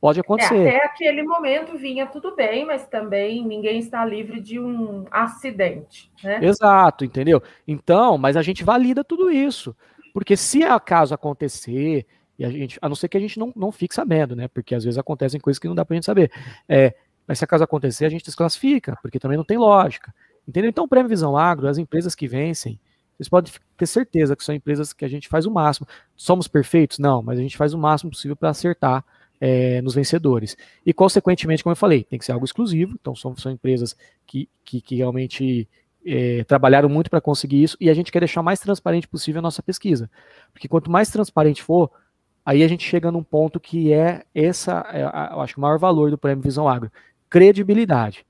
Pode acontecer. É, até aquele momento vinha tudo bem, mas também ninguém está livre de um acidente, né? Exato, entendeu? Então, mas a gente valida tudo isso. Porque se acaso acontecer, e a gente, a não ser que a gente não, não fique sabendo, né? Porque às vezes acontecem coisas que não dá pra gente saber. É, mas se acaso acontecer, a gente desclassifica, porque também não tem lógica. Entendeu? Então, o Prêmio Visão Agro, as empresas que vencem, vocês podem ter certeza que são empresas que a gente faz o máximo. Somos perfeitos? Não, mas a gente faz o máximo possível para acertar é, nos vencedores. E, consequentemente, como eu falei, tem que ser algo exclusivo. Então, são, são empresas que, que, que realmente é, trabalharam muito para conseguir isso. E a gente quer deixar mais transparente possível a nossa pesquisa. Porque quanto mais transparente for, aí a gente chega num ponto que é essa, é, eu acho que o maior valor do Prêmio Visão Agro credibilidade.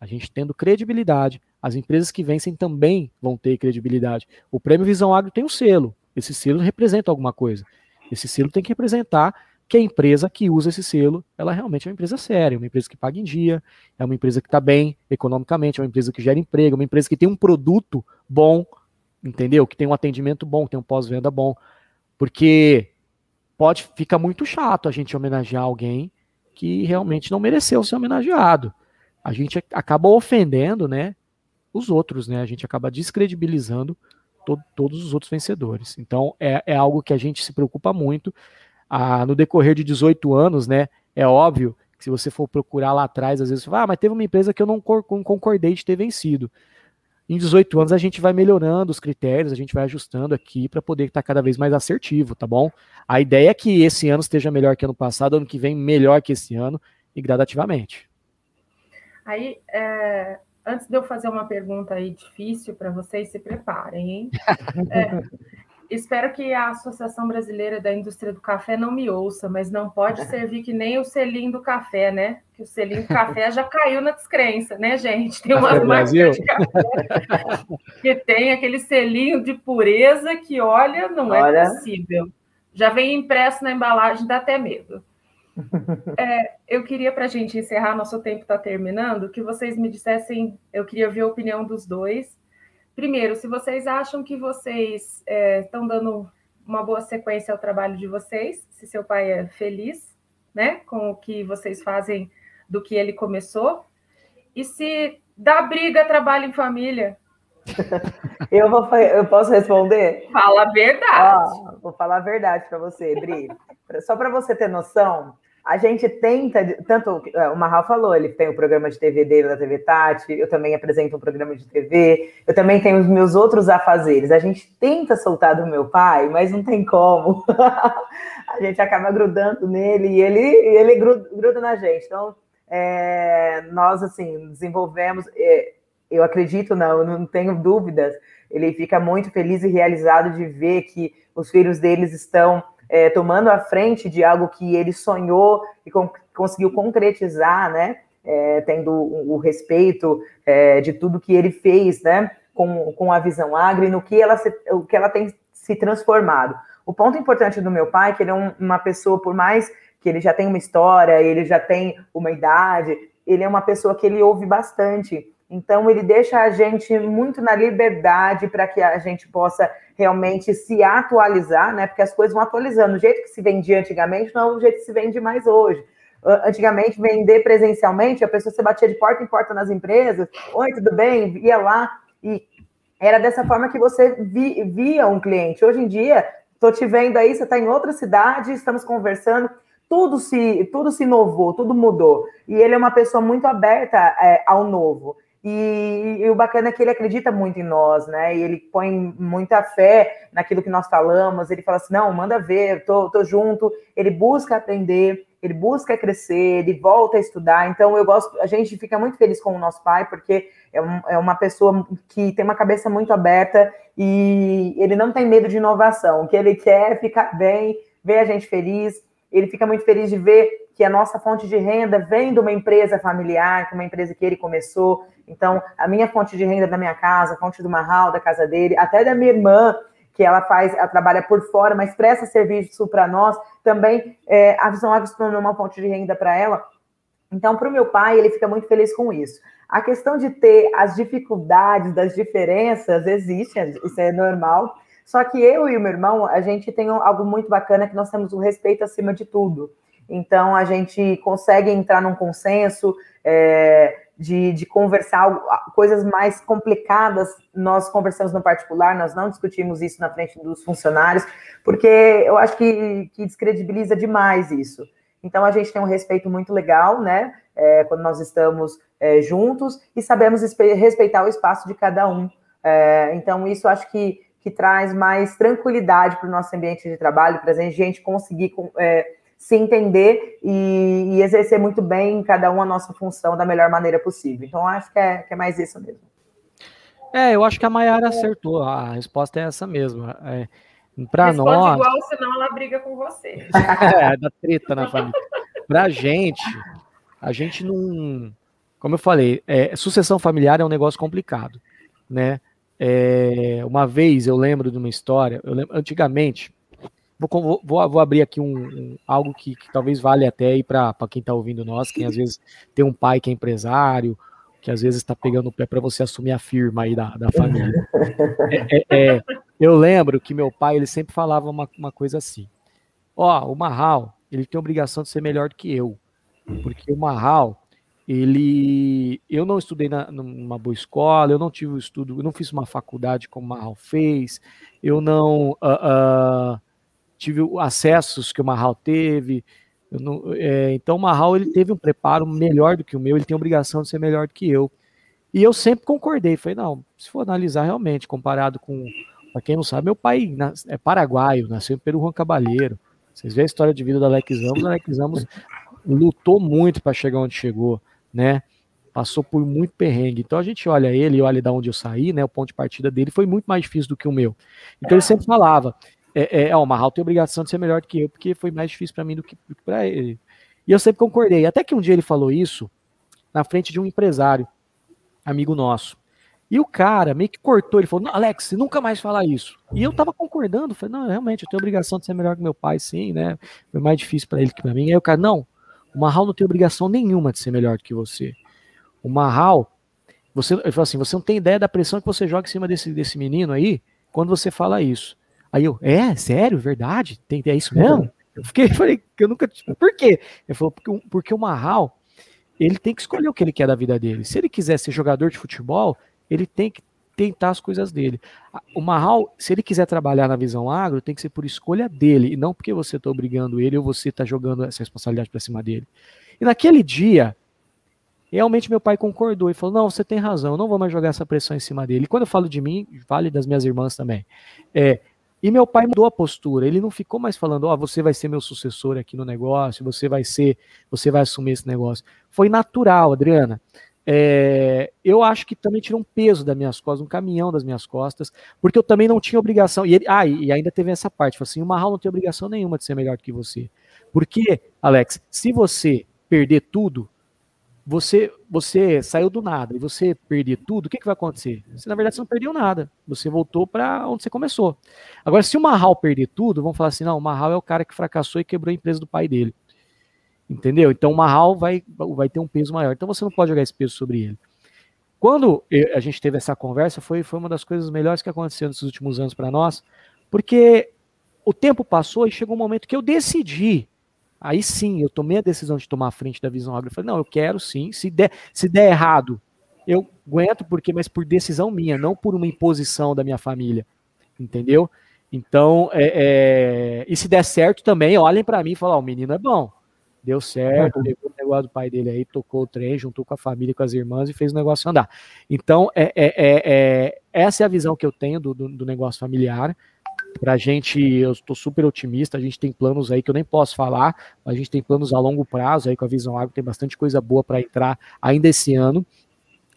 A gente tendo credibilidade, as empresas que vencem também vão ter credibilidade. O Prêmio Visão Agro tem um selo. Esse selo representa alguma coisa. Esse selo tem que representar que a empresa que usa esse selo, ela realmente é uma empresa séria, uma empresa que paga em dia, é uma empresa que está bem economicamente, é uma empresa que gera emprego, é uma empresa que tem um produto bom, entendeu? Que tem um atendimento bom, que tem um pós-venda bom. Porque pode ficar muito chato a gente homenagear alguém que realmente não mereceu ser homenageado. A gente acaba ofendendo, né, os outros, né? A gente acaba descredibilizando to todos os outros vencedores. Então, é, é algo que a gente se preocupa muito. Ah, no decorrer de 18 anos, né, é óbvio que se você for procurar lá atrás, às vezes você fala, ah, mas teve uma empresa que eu não concordei de ter vencido. Em 18 anos a gente vai melhorando os critérios, a gente vai ajustando aqui para poder estar cada vez mais assertivo, tá bom? A ideia é que esse ano esteja melhor que ano passado, ano que vem melhor que esse ano e gradativamente. Aí, é, antes de eu fazer uma pergunta aí difícil para vocês, se preparem, hein? [LAUGHS] É, espero que a Associação Brasileira da Indústria do Café não me ouça, mas não pode [LAUGHS] servir que nem o selinho do café, né? Que o selinho do café já caiu na descrença, né, gente? Tem umas marcas de café que tem aquele selinho de pureza que, olha, não é olha. é possível. Já vem impresso na embalagem, dá até medo. [LAUGHS] É, eu queria, para a gente encerrar, nosso tempo está terminando, que vocês me dissessem, eu queria ver a opinião dos dois, Primeiro, se vocês acham que vocês estão é, dando uma boa sequência ao trabalho de vocês, se seu pai é feliz, né, com o que vocês fazem do que ele começou, e se dá briga, trabalho em família. [LAUGHS] Eu, vou, eu posso responder? Fala a verdade. vou falar a verdade para você, Dri. Só para você ter noção, a gente tenta, tanto é, o Marral falou, ele tem o programa de TV dele da TV Tati, eu também apresento um programa de TV, eu também tenho os meus outros afazeres. A gente tenta soltar do meu pai, mas não tem como. [LAUGHS] a gente acaba grudando nele e ele, ele gruda, gruda na gente. Então, é, nós, assim, desenvolvemos, é, eu acredito, não, não tenho dúvidas, ele fica muito feliz e realizado de ver que os filhos deles estão é, tomando a frente de algo que ele sonhou e com, conseguiu concretizar, né? É, tendo o, respeito é, de tudo que ele fez, né? Com, com a visão agro e no que ela, se, o que ela tem se transformado. O ponto importante do meu pai é que ele é um, uma pessoa, por mais que ele já tem uma história, ele já tem uma idade, ele é uma pessoa que ele ouve bastante. Então, ele deixa a gente muito na liberdade para que a gente possa realmente se atualizar, né? Porque as coisas vão atualizando. O jeito que se vendia antigamente não é o jeito que se vende mais hoje. Antigamente, vender presencialmente, a pessoa se batia de porta em porta nas empresas. Oi, tudo bem? Ia lá e era dessa forma que você via um cliente. Hoje em dia, estou te vendo aí, você está em outra cidade, estamos conversando tudo se tudo se inovou, tudo mudou. E ele é uma pessoa muito aberta é, ao novo. E, e, o bacana é que ele acredita muito em nós, né? E ele põe muita fé naquilo que nós falamos. Ele fala assim: não, manda ver, tô, tô junto. Ele busca aprender, ele busca crescer, ele volta a estudar. Então, eu gosto, a gente fica muito feliz com o nosso pai, porque é, um, é uma pessoa que tem uma cabeça muito aberta e ele não tem medo de inovação. O que ele quer é ficar bem, ver a gente feliz. Ele fica muito feliz de ver que a nossa fonte de renda vem de uma empresa familiar, que uma empresa que ele começou. Então, a minha fonte de renda da minha casa, a fonte do Marral, da casa dele, até da minha irmã, que ela faz, ela trabalha por fora, mas presta serviço para nós, também é, a Visão Agro se tornou uma fonte de renda para ela. Então, para o meu pai, ele fica muito feliz com isso. A questão de ter as dificuldades das diferenças existe, isso é normal. Só que eu e o meu irmão, a gente tem algo muito bacana que nós temos o respeito acima de tudo. Então a gente consegue entrar num consenso é, de, de conversar coisas mais complicadas. Nós conversamos no particular, nós não discutimos isso na frente dos funcionários, porque eu acho que, que descredibiliza demais isso. Então a gente tem um respeito muito legal, né? É, quando nós estamos é, juntos e sabemos respeitar o espaço de cada um. É, então, isso acho que, que traz mais tranquilidade para o nosso ambiente de trabalho, para a gente conseguir é, se entender e, e, exercer muito bem cada um a nossa função da melhor maneira possível. Então, acho que é, que é mais isso mesmo. É, eu acho que a Mayara acertou. A resposta é essa mesmo. É, para nós. igual, senão ela briga com você. [LAUGHS] é, da treta na família. Para a gente, a gente não. Como eu falei, é, sucessão familiar é um negócio complicado, né? É, uma vez eu lembro de uma história, eu lembro, antigamente, vou, vou, vou abrir aqui um, um algo que, que, talvez vale até para quem está ouvindo nós, quem às [LAUGHS] vezes tem um pai que é empresário, que às vezes está pegando o pé para você assumir a firma aí da, da família. É, é, é, eu lembro que meu pai ele sempre falava uma, uma coisa assim: ó, oh, o Marral ele tem a obrigação de ser melhor do que eu, porque o Marral ele eu não estudei na, numa boa escola, eu não tive o estudo, eu não fiz uma faculdade como o Marral fez, eu não uh, uh, tive acessos que o Marral teve. Não, é, então o Marral ele teve um preparo melhor do que o meu, ele tem obrigação de ser melhor do que eu. E eu sempre concordei, falei, não, se for analisar realmente, comparado com, para quem não sabe, meu pai é paraguaio, nasceu em Peru Juan Cabalheiro. Vocês veem a história de vida do Alex Ramos, o Alex Ramos lutou muito para chegar onde chegou né? Passou por muito perrengue. Então a gente olha ele, olha da onde eu saí, né? O ponto de partida dele foi muito mais difícil do que o meu. Então ele sempre falava: é, é, o Marral tem obrigação de ser melhor do que eu, porque foi mais difícil para mim do que, para ele. E eu sempre concordei. Até que um dia ele falou isso na frente de um empresário, amigo nosso. E o cara meio que cortou, ele falou: Alex, nunca mais falar isso. E eu tava concordando, falei: não, realmente, eu tenho obrigação de ser melhor que meu pai, sim, né? Foi mais difícil para ele que para mim. Aí o cara, não, o Marral não tem obrigação nenhuma de ser melhor do que você. O Marral, você, ele falou assim, você não tem ideia da pressão que você joga em cima desse, desse menino aí quando você fala isso. Aí eu, é, sério, verdade? Tem, é isso mesmo? Eu fiquei, [LAUGHS] falei, que eu nunca. Por quê? Ele falou, porque, porque o Marral, ele tem que escolher o que ele quer da vida dele. Se ele quiser ser jogador de futebol, ele tem que tentar as coisas dele. O Marral, se ele quiser trabalhar na visão agro, tem que ser por escolha dele, e não porque você está obrigando ele ou você está jogando essa responsabilidade para cima dele. E naquele dia, realmente meu pai concordou e falou: Não, você tem razão, eu não vou mais jogar essa pressão em cima dele. E quando eu falo de mim, vale das minhas irmãs também. É, e meu pai mudou a postura, ele não ficou mais falando: Ó, oh, você vai ser meu sucessor aqui no negócio, você vai ser, você vai assumir esse negócio. Foi natural, Adriana. É, eu acho que também tirou um peso das minhas costas, um caminhão das minhas costas, porque eu também não tinha obrigação. E, ele, ah, e ainda teve essa parte, assim, o Marral não tem obrigação nenhuma de ser melhor do que você. Porque, Alex, se você perder tudo, você você saiu do nada e você perder tudo, o que, que vai acontecer? Você, na verdade, você não perdeu nada. Você voltou para onde você começou. Agora, se o Marral perder tudo, vamos falar assim, não, o Marral é o cara que fracassou e quebrou a empresa do pai dele. Entendeu? Então o Marral vai, vai ter um peso maior. Então você não pode jogar esse peso sobre ele. Quando a gente teve essa conversa, foi, foi uma das coisas melhores que aconteceu nesses últimos anos para nós, porque o tempo passou e chegou um momento que eu decidi. Aí sim, eu tomei a decisão de tomar a frente da visão agro. Eu falei, não, eu quero sim. Se der, se der errado, eu aguento, porque, mas por decisão minha, não por uma imposição da minha família. Entendeu? Então, é, é, e se der certo também, olhem para mim e falam: oh, o menino é bom deu certo, levou o negócio do pai dele aí, tocou o trem, juntou com a família, com as irmãs e fez o negócio andar. Então, é, é, é, é essa é a visão que eu tenho do, do, do negócio familiar. Pra gente, eu estou super otimista, a gente tem planos aí que eu nem posso falar, a gente tem planos a longo prazo aí com a Visão Agro, tem bastante coisa boa para entrar ainda esse ano.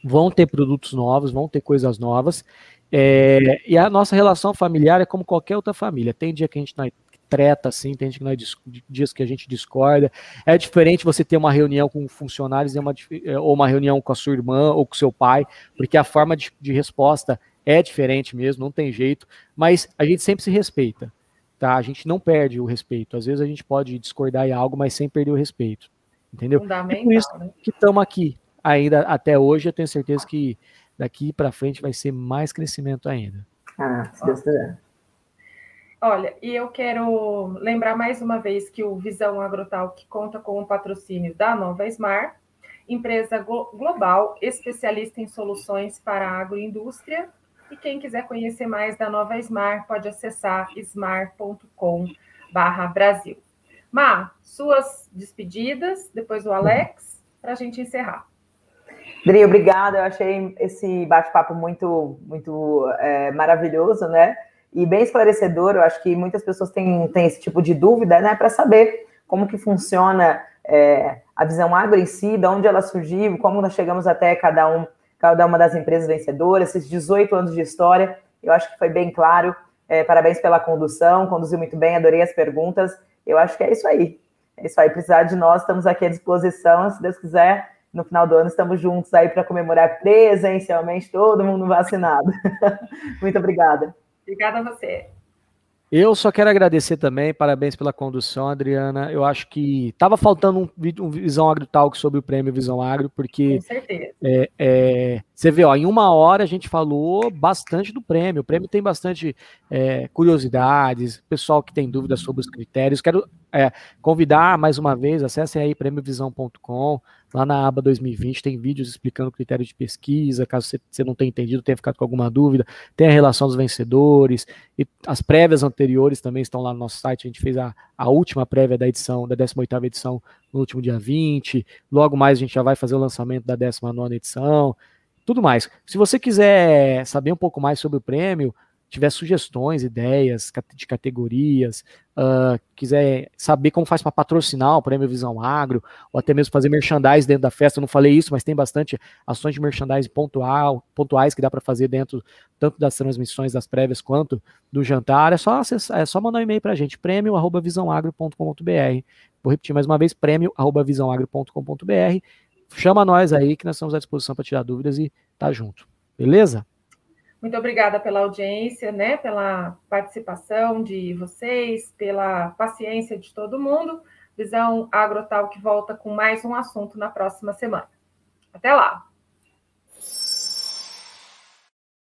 Vão ter produtos novos, vão ter coisas novas. É, e a nossa relação familiar é como qualquer outra família. Tem dia que a gente não treta, assim, tem que nós, dias que a gente discorda. É diferente você ter uma reunião com funcionários uma, é, ou uma reunião com a sua irmã ou com seu pai, porque a forma de, de resposta é diferente mesmo, não tem jeito, mas a gente sempre se respeita, tá? A gente não perde o respeito. Às vezes a gente pode discordar em algo, mas sem perder o respeito, entendeu? E por isso né? que estamos aqui ainda até hoje, eu tenho certeza que daqui para frente vai ser mais crescimento ainda. Ah, se Deus quiser. Olha, e eu quero lembrar mais uma vez que o Visão Agrotalk conta com o patrocínio da Nova Smar, empresa global especialista em soluções para a agroindústria. E quem quiser conhecer mais da Nova Smar pode acessar smar.com/brasil. Má, suas despedidas, depois o Alex, para a gente encerrar. Dri, obrigada. Eu achei esse bate-papo muito, muito é, maravilhoso, né? e bem esclarecedor. Eu acho que muitas pessoas têm, têm esse tipo de dúvida, né, para saber como que funciona é, a visão agro em si, de onde ela surgiu, como nós chegamos até cada, um, cada uma das empresas vencedoras, esses 18 anos de história. Eu acho que foi bem claro. É, parabéns pela condução, conduziu muito bem, adorei as perguntas. Eu acho que é isso aí. É isso aí. Precisar de nós, estamos aqui à disposição. Se Deus quiser, no final do ano estamos juntos aí para comemorar presencialmente todo mundo vacinado. [LAUGHS] muito obrigada. Obrigada a você. Eu só quero agradecer também, parabéns pela condução, Adriana. Eu acho que estava faltando um, um Visão Agro Talk sobre o prêmio Visão Agro, porque. Com certeza. É, é, você vê, ó, em uma hora a gente falou bastante do prêmio. O prêmio tem bastante é, curiosidades, pessoal que tem dúvidas sobre os critérios. Quero é, convidar mais uma vez, acessem aí prêmiovisão.com. Lá na aba 2020 tem vídeos explicando critérios de pesquisa, caso você, você não tenha entendido, tenha ficado com alguma dúvida, tem a relação dos vencedores, e as prévias anteriores também estão lá no nosso site, a gente fez a, a última prévia da edição, da 18ª edição, no último dia 20, logo mais a gente já vai fazer o lançamento da 19ª edição, tudo mais. Se você quiser saber um pouco mais sobre o prêmio, tiver sugestões, ideias de categorias, uh, quiser saber como faz para patrocinar o Prêmio Visão Agro, ou até mesmo fazer merchandise dentro da festa, eu não falei isso, mas tem bastante ações de merchandise pontual, pontuais que dá para fazer dentro tanto das transmissões das prévias quanto do jantar, é só, acessar, é só mandar um e-mail para a gente, prêmio.visãoagro.com.br. Vou repetir mais uma vez, prêmio.visãoagro.com.br. Chama nós aí que nós estamos à disposição para tirar dúvidas e tá junto. Beleza? Muito obrigada pela audiência, né, pela participação de vocês, pela paciência de todo mundo. Visão Agrotal que volta com mais um assunto na próxima semana. Até lá!